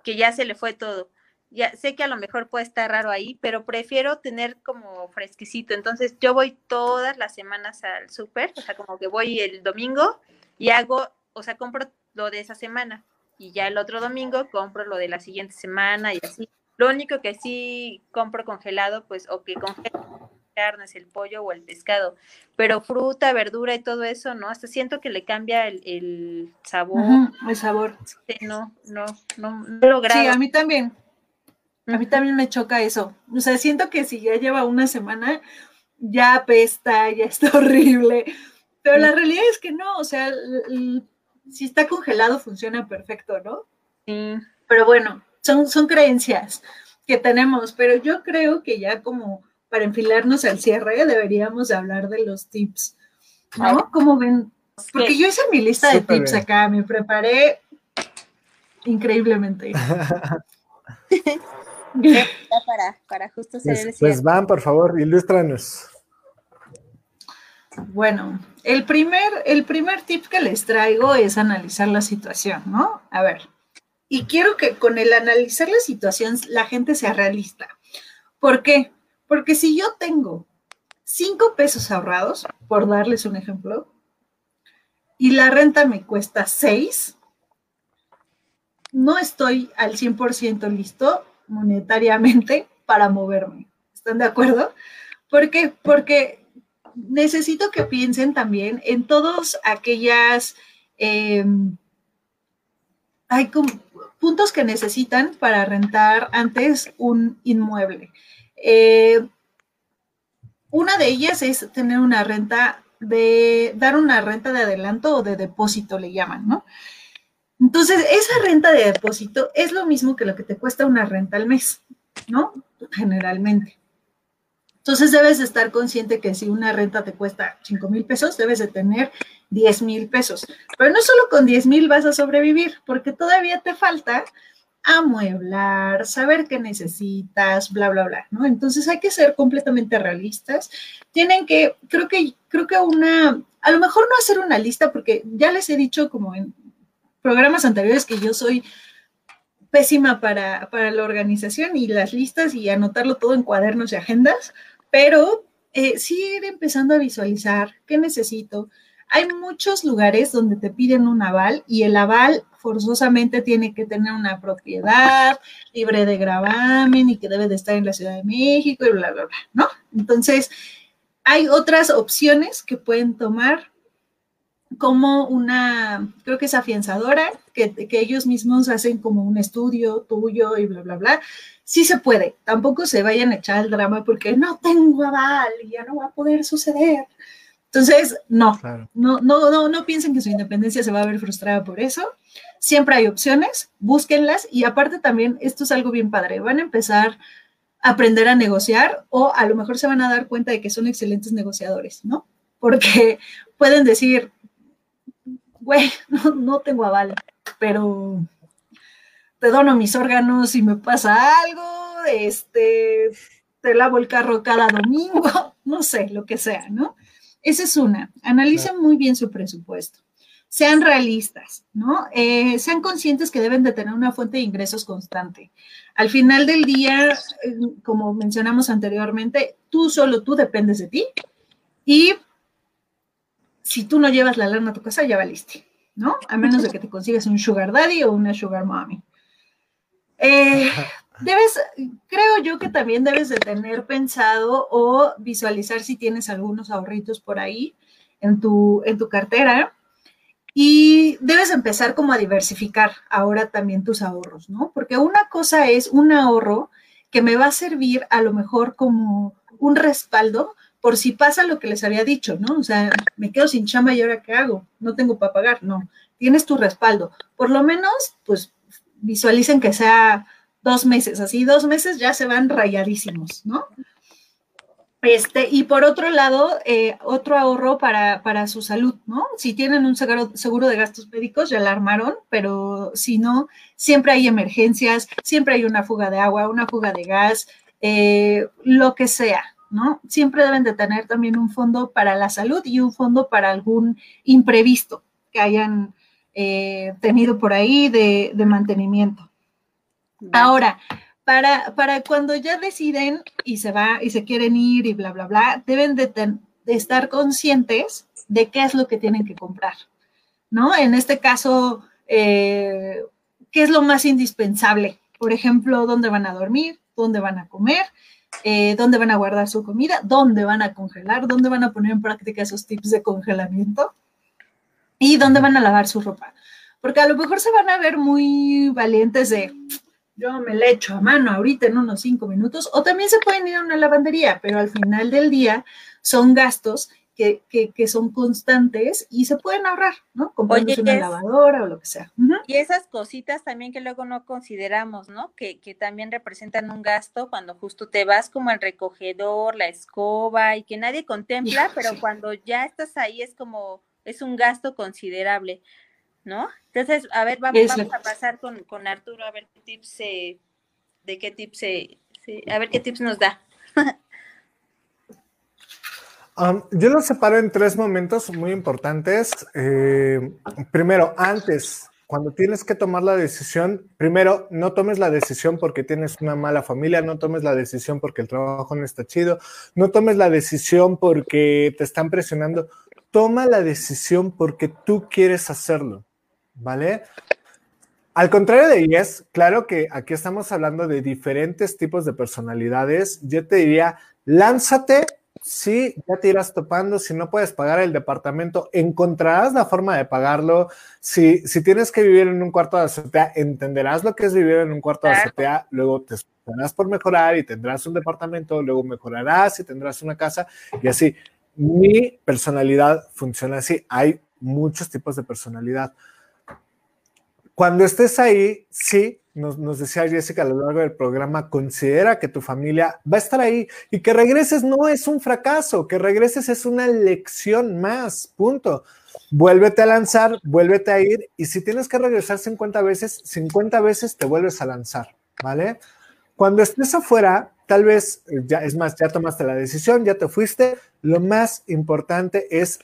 que ya se le fue todo ya sé que a lo mejor puede estar raro ahí, pero prefiero tener como fresquecito. Entonces yo voy todas las semanas al súper, o sea, como que voy el domingo y hago, o sea, compro lo de esa semana y ya el otro domingo compro lo de la siguiente semana y así. Lo único que sí compro congelado, pues, o que congelo carnes, el pollo o el pescado, pero fruta, verdura y todo eso, ¿no? Hasta siento que le cambia el, sabor. el sabor. no, no, no, no Sí, a mí también. A mí también me choca eso. O sea, siento que si ya lleva una semana, ya apesta, ya está horrible. Pero la realidad es que no, o sea, si está congelado funciona perfecto, ¿no? Sí. Pero bueno, son, son creencias que tenemos, pero yo creo que ya como para enfilarnos al cierre deberíamos hablar de los tips, ¿no? Como ven, porque yo hice mi lista de tips acá, me preparé increíblemente. para, para justo ser pues, pues van, por favor, ilústranos. Bueno, el primer, el primer tip que les traigo es analizar la situación, ¿no? A ver, y quiero que con el analizar la situación la gente sea realista. ¿Por qué? Porque si yo tengo cinco pesos ahorrados, por darles un ejemplo, y la renta me cuesta seis, no estoy al 100% listo monetariamente para moverme. ¿Están de acuerdo? ¿Por qué? Porque necesito que piensen también en todos aquellas... Em, hay puntos que necesitan para rentar antes un inmueble. Eh, una de ellas es tener una renta de, dar una renta de adelanto o de depósito, le llaman, ¿no? Entonces, esa renta de depósito es lo mismo que lo que te cuesta una renta al mes, ¿no? Generalmente. Entonces debes de estar consciente que si una renta te cuesta 5 mil pesos, debes de tener 10 mil pesos. Pero no solo con 10 mil vas a sobrevivir, porque todavía te falta amueblar, saber qué necesitas, bla, bla, bla, ¿no? Entonces hay que ser completamente realistas. Tienen que, creo que, creo que una, a lo mejor no hacer una lista, porque ya les he dicho como en programas anteriores que yo soy pésima para, la organización y las listas y anotarlo todo en cuadernos y agendas, pero eh, sí ir empezando a visualizar qué necesito. Hay muchos lugares donde te piden un aval y el aval forzosamente tiene que tener una propiedad libre de gravamen y que debe de estar en la Ciudad de México y bla, bla, bla, ¿no? Entonces, hay otras opciones que pueden tomar como una, creo que es afianzadora, que, que, ellos mismos hacen como un estudio tuyo y bla, bla, bla. Sí se puede, tampoco se vayan a echar el drama porque no tengo aval y ya no va a poder suceder. Entonces, no, no, no, no, no piensen que su independencia se va a ver frustrada por eso. Siempre hay opciones, búsquenlas y aparte también, esto es algo bien padre, van a empezar aprender a negociar o a lo mejor se van a dar cuenta de que son excelentes negociadores, ¿no? Porque pueden decir, güey, no, tengo aval, pero te dono mis órganos y me pasa algo, este, te lavo el carro cada domingo, no sé, lo que sea, ¿no? Esa es una. Analicen muy bien su presupuesto. Sean realistas, ¿no? Eh, sean conscientes que deben de tener una fuente de ingresos constante. Al final del día, eh, como mencionamos anteriormente, tú solo tú dependes de ti y si tú no llevas la lana a tu casa, ya valiste, ¿no? A menos de que te consigas un sugar daddy o una sugar mommy. Eh, debes, creo yo que también debes de tener pensado o visualizar si tienes algunos ahorritos por ahí en tu, en tu cartera. Y debes empezar como a diversificar ahora también tus ahorros, ¿no? Porque una cosa es un ahorro que me va a servir a lo mejor como un respaldo por si pasa lo que les había dicho, ¿no? O sea, me quedo sin chamba y ahora qué hago? No tengo para pagar, no. Tienes tu respaldo. Por lo menos, pues visualicen que sea dos meses, así dos meses ya se van rayadísimos, ¿no? Este, y por otro lado, eh, otro ahorro para, para, su salud, ¿no? Si tienen un seguro, seguro de gastos médicos, ya la armaron, pero si no, siempre hay emergencias, siempre hay una fuga de agua, una fuga de gas, eh, lo que sea, ¿no? Siempre deben de tener también un fondo para la salud y un fondo para algún imprevisto que hayan eh, tenido por ahí de, mantenimiento. Ahora, para, para, cuando ya deciden y se va y se quieren ir y bla, bla, bla, deben de, estar conscientes de qué es lo que tienen que comprar, ¿no? En este caso, eh, ¿qué es lo más indispensable? Por ejemplo, ¿dónde van a dormir? ¿Dónde van a comer? Eh, dónde van a guardar su comida, dónde van a congelar, dónde van a poner en práctica esos tips de congelamiento y dónde van a lavar su ropa. Porque a lo mejor se van a ver muy valientes de, yo me le echo a mano ahorita en unos cinco minutos, o también se pueden ir a una lavandería, pero al final del día son gastos que, que, son constantes y se pueden ahorrar, ¿no? Comprándose una lavadora o lo que sea. Y esas cositas también que luego no consideramos, ¿no? Que, que también representan un gasto cuando justo te vas como el recogedor, la escoba y que nadie contempla, pero cuando ya estás ahí es como, es un gasto considerable, ¿no? Entonces, a ver, vamos, vamos a pasar con, con, Arturo a ver qué tips, de qué tips, a ver qué tips nos da. yo lo separo en tres momentos muy importantes. Eh, primero, antes, cuando tienes que tomar la decisión, primero, no tomes la decisión porque tienes una mala familia, no tomes la decisión porque el trabajo no está chido, no tomes la decisión porque te están presionando, toma la decisión porque tú quieres hacerlo, ¿vale? Al contrario de Yes, claro que aquí estamos hablando de diferentes tipos de personalidades. Yo te diría, lánzate sí, ya te irás topando. Si no puedes pagar el departamento, encontrarás la forma de pagarlo. Si, si tienes que vivir en un cuarto de azotea, entenderás lo que es vivir en un cuarto de azotea. Luego te esforzarás por mejorar y tendrás un departamento. Luego mejorarás y tendrás una casa. Y así, mi personalidad funciona así. Hay muchos tipos de personalidad. Cuando estés ahí, sí, nos, decía Jessica a lo largo del programa, considera que tu familia va a estar ahí y que regreses no es un fracaso, que regreses es una lección más, punto. Vuélvete a lanzar, vuélvete a ir y si tienes que regresar 50 veces, 50 veces te vuelves a lanzar, ¿vale? Cuando estés afuera, tal vez, ya es más, ya tomaste la decisión, ya te fuiste, lo más importante es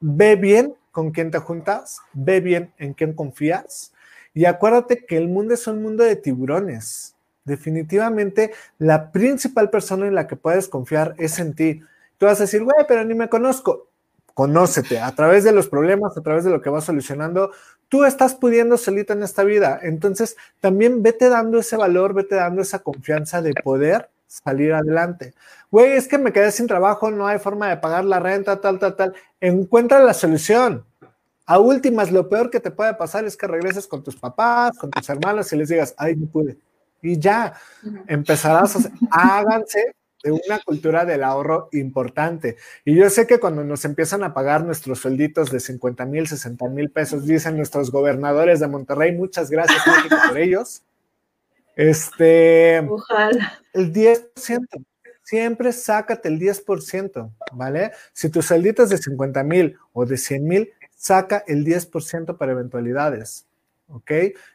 ve bien con quién te juntas, ve bien en quién confías y acuérdate que el mundo es un mundo de tiburones. Definitivamente la principal persona en la que puedes confiar es en ti. Tú vas a decir, güey, pero ni me conozco. Conócete a través de los problemas, a través de lo que vas solucionando. Tú estás pudiendo solita en esta vida. Entonces, también vete dando ese valor, vete dando esa confianza de poder salir adelante. Güey, es que me quedé sin trabajo, no hay forma de pagar la renta, tal, tal, tal. Encuentra la solución. A últimas, lo peor que te puede pasar es que regreses con tus papás, con tus hermanos y les digas, ay, no pude. Y ya, empezarás a hacer, háganse de una cultura del ahorro importante. Y yo sé que cuando nos empiezan a pagar nuestros suelditos de 50 mil, 60 mil pesos, dicen nuestros gobernadores de Monterrey, muchas gracias México por ellos. Este, Ojalá. el 10%. Siempre sácate el 10%, ¿vale? Si tu saldita es de 50 mil o de 100 mil, saca el 10% para eventualidades, ¿ok?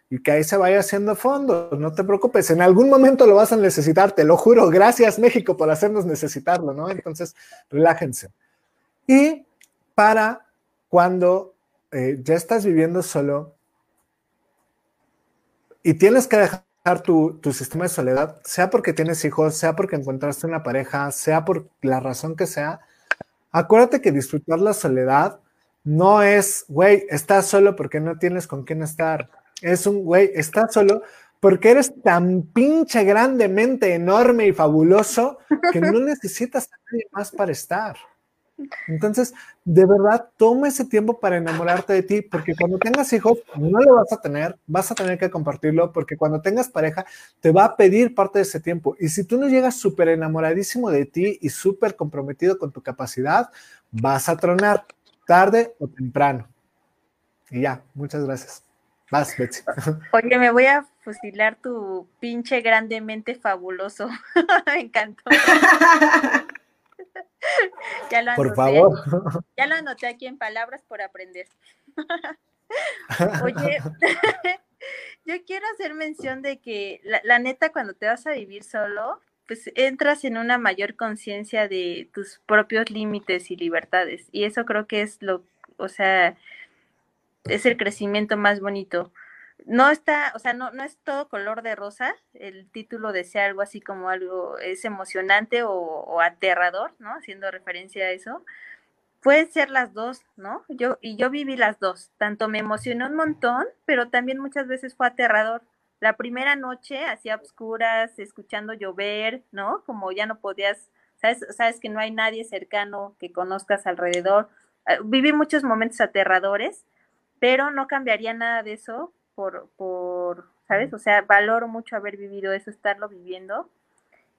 Y que ahí se vaya haciendo fondo, no te preocupes, en algún momento lo vas a necesitar, te lo juro, gracias México por hacernos necesitarlo, ¿no? Entonces, relájense. Y para cuando eh, ya estás viviendo solo y tienes que dejar tu, tu, sistema de soledad, sea porque tienes hijos, sea porque encontraste una pareja, sea por la razón que sea, acuérdate que disfrutar la soledad no es, güey, estás solo porque no tienes con quién estar. Es un, güey, estás solo porque eres tan pinche grandemente enorme y fabuloso que no necesitas a nadie más para estar. Entonces, de verdad, toma ese tiempo para enamorarte de ti, porque cuando tengas hijos, no lo vas a tener, vas a tener que compartirlo, porque cuando tengas pareja, te va a pedir parte de ese tiempo. Y si tú no llegas súper enamoradísimo de ti y súper comprometido con tu capacidad, vas a tronar tarde o temprano. Y ya, muchas gracias. Vas, Betsy. Oye, me voy a fusilar tu pinche grandemente fabuloso. me encantó. ya lo por favor. Ya lo anoté aquí en palabras por aprender. Oye, yo quiero hacer mención de que la, neta cuando te vas a vivir solo, pues entras en una mayor conciencia de tus propios límites y libertades. Y eso creo que es lo, o sea, es el crecimiento más bonito no está, o sea, no, no es todo color de rosa. El título desea algo así como algo es emocionante o, aterrador, ¿no? Haciendo referencia a eso. Pueden ser las dos, ¿no? Yo, y yo viví las dos. Tanto me emocionó un montón, pero también muchas veces fue aterrador. La primera noche, hacía obscuras, escuchando llover, ¿no? Como ya no podías, sabes, sabes que no hay nadie cercano que conozcas alrededor. Ah, viví muchos momentos aterradores, pero no cambiaría nada de eso por, por, ¿sabes? O sea, valoro mucho haber vivido eso, estarlo viviendo.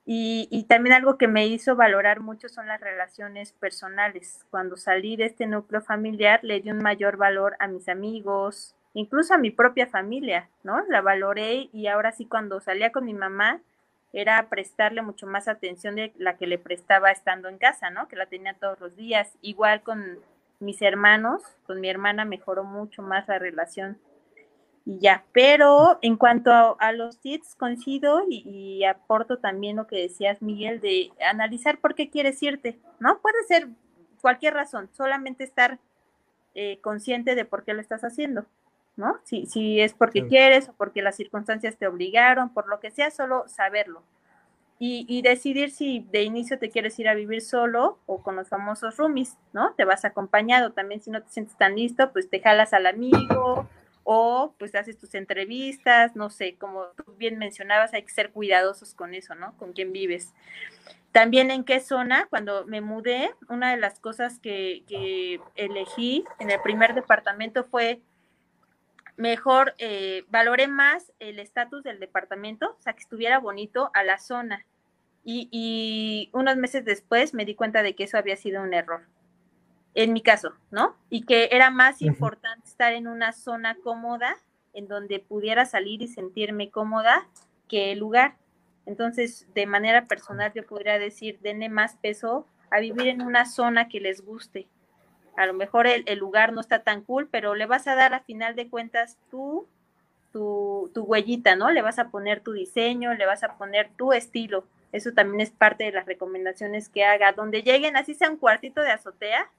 Y, y, también algo que me hizo valorar mucho son las relaciones personales. Cuando salí de este núcleo familiar, le di un mayor valor a mis amigos, incluso a mi propia familia, ¿no? La valoré y ahora sí cuando salía con mi mamá era prestarle mucho más atención de la que le prestaba estando en casa, ¿no? Que la tenía todos los días. Igual con mis hermanos, con mi hermana mejoró mucho más la relación y ya. Pero en cuanto a, los tips, coincido y, aporto también lo que decías, Miguel, de analizar por qué quieres irte, ¿no? Puede ser cualquier razón, solamente estar eh, consciente de por qué lo estás haciendo, ¿no? Si, si es porque quieres o porque las circunstancias te obligaron, por lo que sea, solo saberlo. Y, y, decidir si de inicio te quieres ir a vivir solo o con los famosos roomies, ¿no? Te vas acompañado también, si no te sientes tan listo, pues te jalas al amigo o pues haces tus entrevistas, no sé, como tú bien mencionabas, hay que ser cuidadosos con eso, ¿no? Con quién vives. También en qué zona, cuando me mudé, una de las cosas que, elegí en el primer departamento fue mejor, eh, valoré más el estatus del departamento, o sea, que estuviera bonito a la zona. Y, y unos meses después me di cuenta de que eso había sido un error en mi caso, ¿no? Y que era más importante estar en una zona cómoda, en donde pudiera salir y sentirme cómoda, que el lugar. Entonces, de manera personal, yo podría decir, denle más peso a vivir en una zona que les guste. A lo mejor el, lugar no está tan cool, pero le vas a dar a final de cuentas tú, tu, tu huellita, ¿no? Le vas a poner tu diseño, le vas a poner tu estilo. Eso también es parte de las recomendaciones que haga. Donde lleguen, así sea un cuartito de azotea,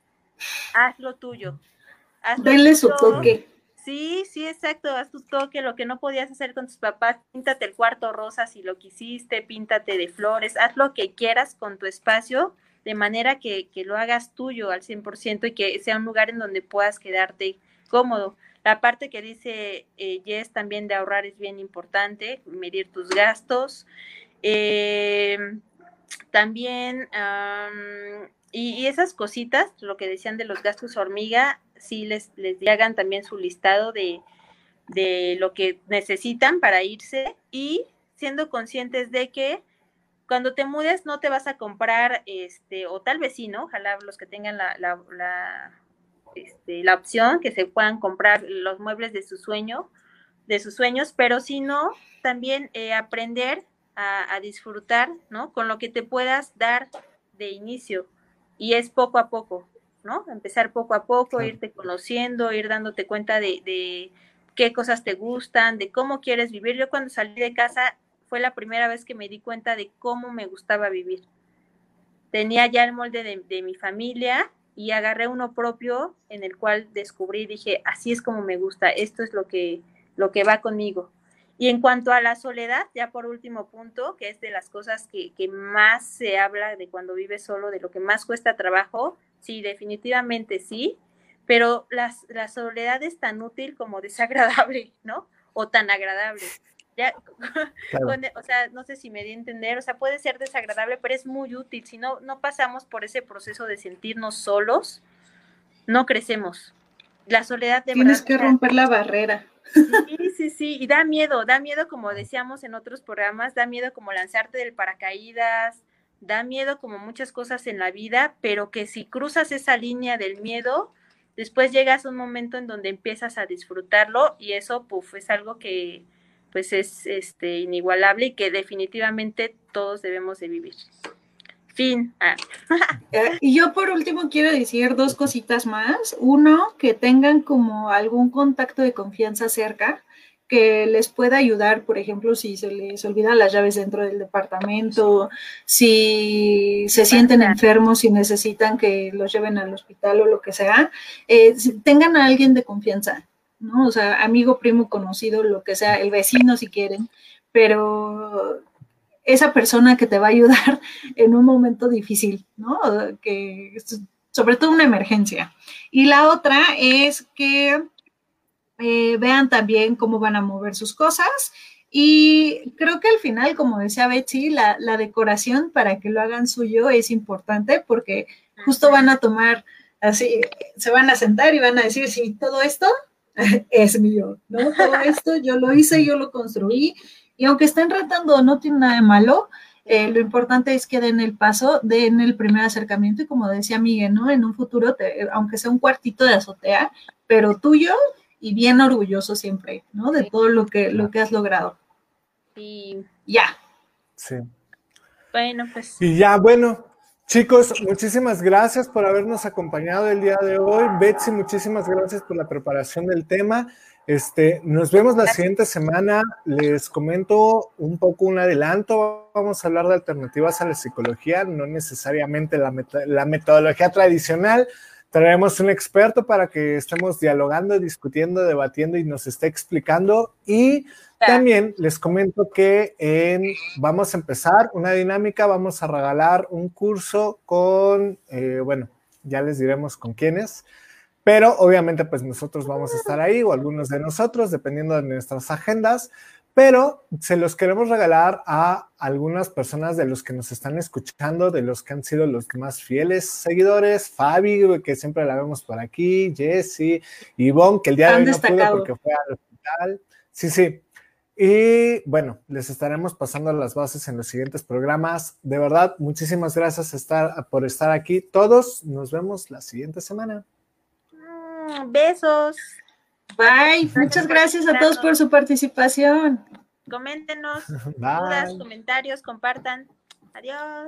haz lo tuyo. Denle su toque. Sí, sí, exacto, haz tu toque, lo que no podías hacer con tus papás, píntate el cuarto rosa si lo quisiste, píntate de flores, haz lo que quieras con tu espacio, de manera que, lo hagas tuyo al 100% y que sea un lugar en donde puedas quedarte cómodo. La parte que dice eh, Jess también de ahorrar es bien importante, medir tus gastos. Eh, también y, esas cositas, lo que decían de los gastos hormiga, sí les, les hagan también su listado de, de lo que necesitan para irse y siendo conscientes de que cuando te mudes no te vas a comprar, este, o tal vez sí, ¿no? Ojalá los que tengan la, la, la, este, la opción, que se puedan comprar los muebles de su sueño, de sus sueños, pero si no, también eh, aprender a, disfrutar, ¿no? Con lo que te puedas dar de inicio. Y es poco a poco, ¿no? Empezar poco a poco, irte conociendo, ir dándote cuenta de, de qué cosas te gustan, de cómo quieres vivir. Yo cuando salí de casa fue la primera vez que me di cuenta de cómo me gustaba vivir. Tenía ya el molde de, mi familia y agarré uno propio en el cual descubrí, dije, así es como me gusta, esto es lo que, lo que va conmigo. Y en cuanto a la soledad, ya por último punto, que es de las cosas que, más se habla de cuando vives solo, de lo que más cuesta trabajo, sí, definitivamente sí, pero la, la soledad es tan útil como desagradable, ¿no? O tan agradable. Ya, o sea, no sé si me di a entender, o sea, puede ser desagradable, pero es muy útil. Si no, no pasamos por ese proceso de sentirnos solos, no crecemos. La soledad de Tienes que romper la barrera. Sí, sí, sí, y da miedo, da miedo como decíamos en otros programas, da miedo como lanzarte del paracaídas, da miedo como muchas cosas en la vida, pero que si cruzas esa línea del miedo, después llegas a un momento en donde empiezas a disfrutarlo y eso, puff, es algo que pues es este inigualable y que definitivamente todos debemos de vivir. Fin. Ah. Eh, y yo por último quiero decir dos cositas más. Uno, que tengan como algún contacto de confianza cerca que les pueda ayudar, por ejemplo, si se les olvidan las llaves dentro del departamento, si se sienten enfermos, y necesitan que los lleven al hospital o lo que sea, eh, tengan a alguien de confianza, ¿no? O sea, amigo, primo, conocido, lo que sea, el vecino si quieren, pero esa persona que te va a ayudar en un momento difícil, ¿no? Que sobre todo una emergencia. Y la otra es que eh, vean también cómo van a mover sus cosas. Y creo que al final, como decía Betsy, la, la decoración para que lo hagan suyo es importante porque justo van a tomar así, se van a sentar y van a decir, sí, todo esto es mío, ¿no? Todo esto yo lo hice, yo lo construí y aunque estén rentando, no tiene nada de malo. Eh, lo importante es que den el paso, den el primer acercamiento y como decía Miguel, ¿no? En un futuro, aunque sea un cuartito de azotea, pero tuyo y bien orgulloso siempre, ¿no? De todo lo que, lo que has logrado. Y ya. Sí. Bueno, pues. Y ya, bueno, Chicos, muchísimas gracias por habernos acompañado el día de hoy. Betsy, muchísimas gracias por la preparación del tema. Este, nos vemos la siguiente semana. Les comento un poco un adelanto. Vamos a hablar de alternativas a la psicología, no necesariamente la, la metodología tradicional. Traeremos un experto para que estemos dialogando, discutiendo, debatiendo y nos esté explicando. Y también les comento que vamos a empezar una dinámica, vamos a regalar un curso con, eh, bueno, ya les diremos con quiénes, pero obviamente pues nosotros vamos a estar ahí o algunos de nosotros, dependiendo de nuestras agendas, pero se los queremos regalar a algunas personas de los que nos están escuchando, de los que han sido los más fieles seguidores, Fabi, que siempre la vemos por aquí, Jesse, Ivonne, que el día de hoy no pudo porque fue al hospital. Sí, sí, y bueno, les estaremos pasando las bases en los siguientes programas. De verdad, muchísimas gracias estar, por estar aquí. Todos nos vemos la siguiente semana. Mm, besos. Bye. Muchas gracias a todos por su participación. Coméntenos dudas, comentarios, compartan. Adiós.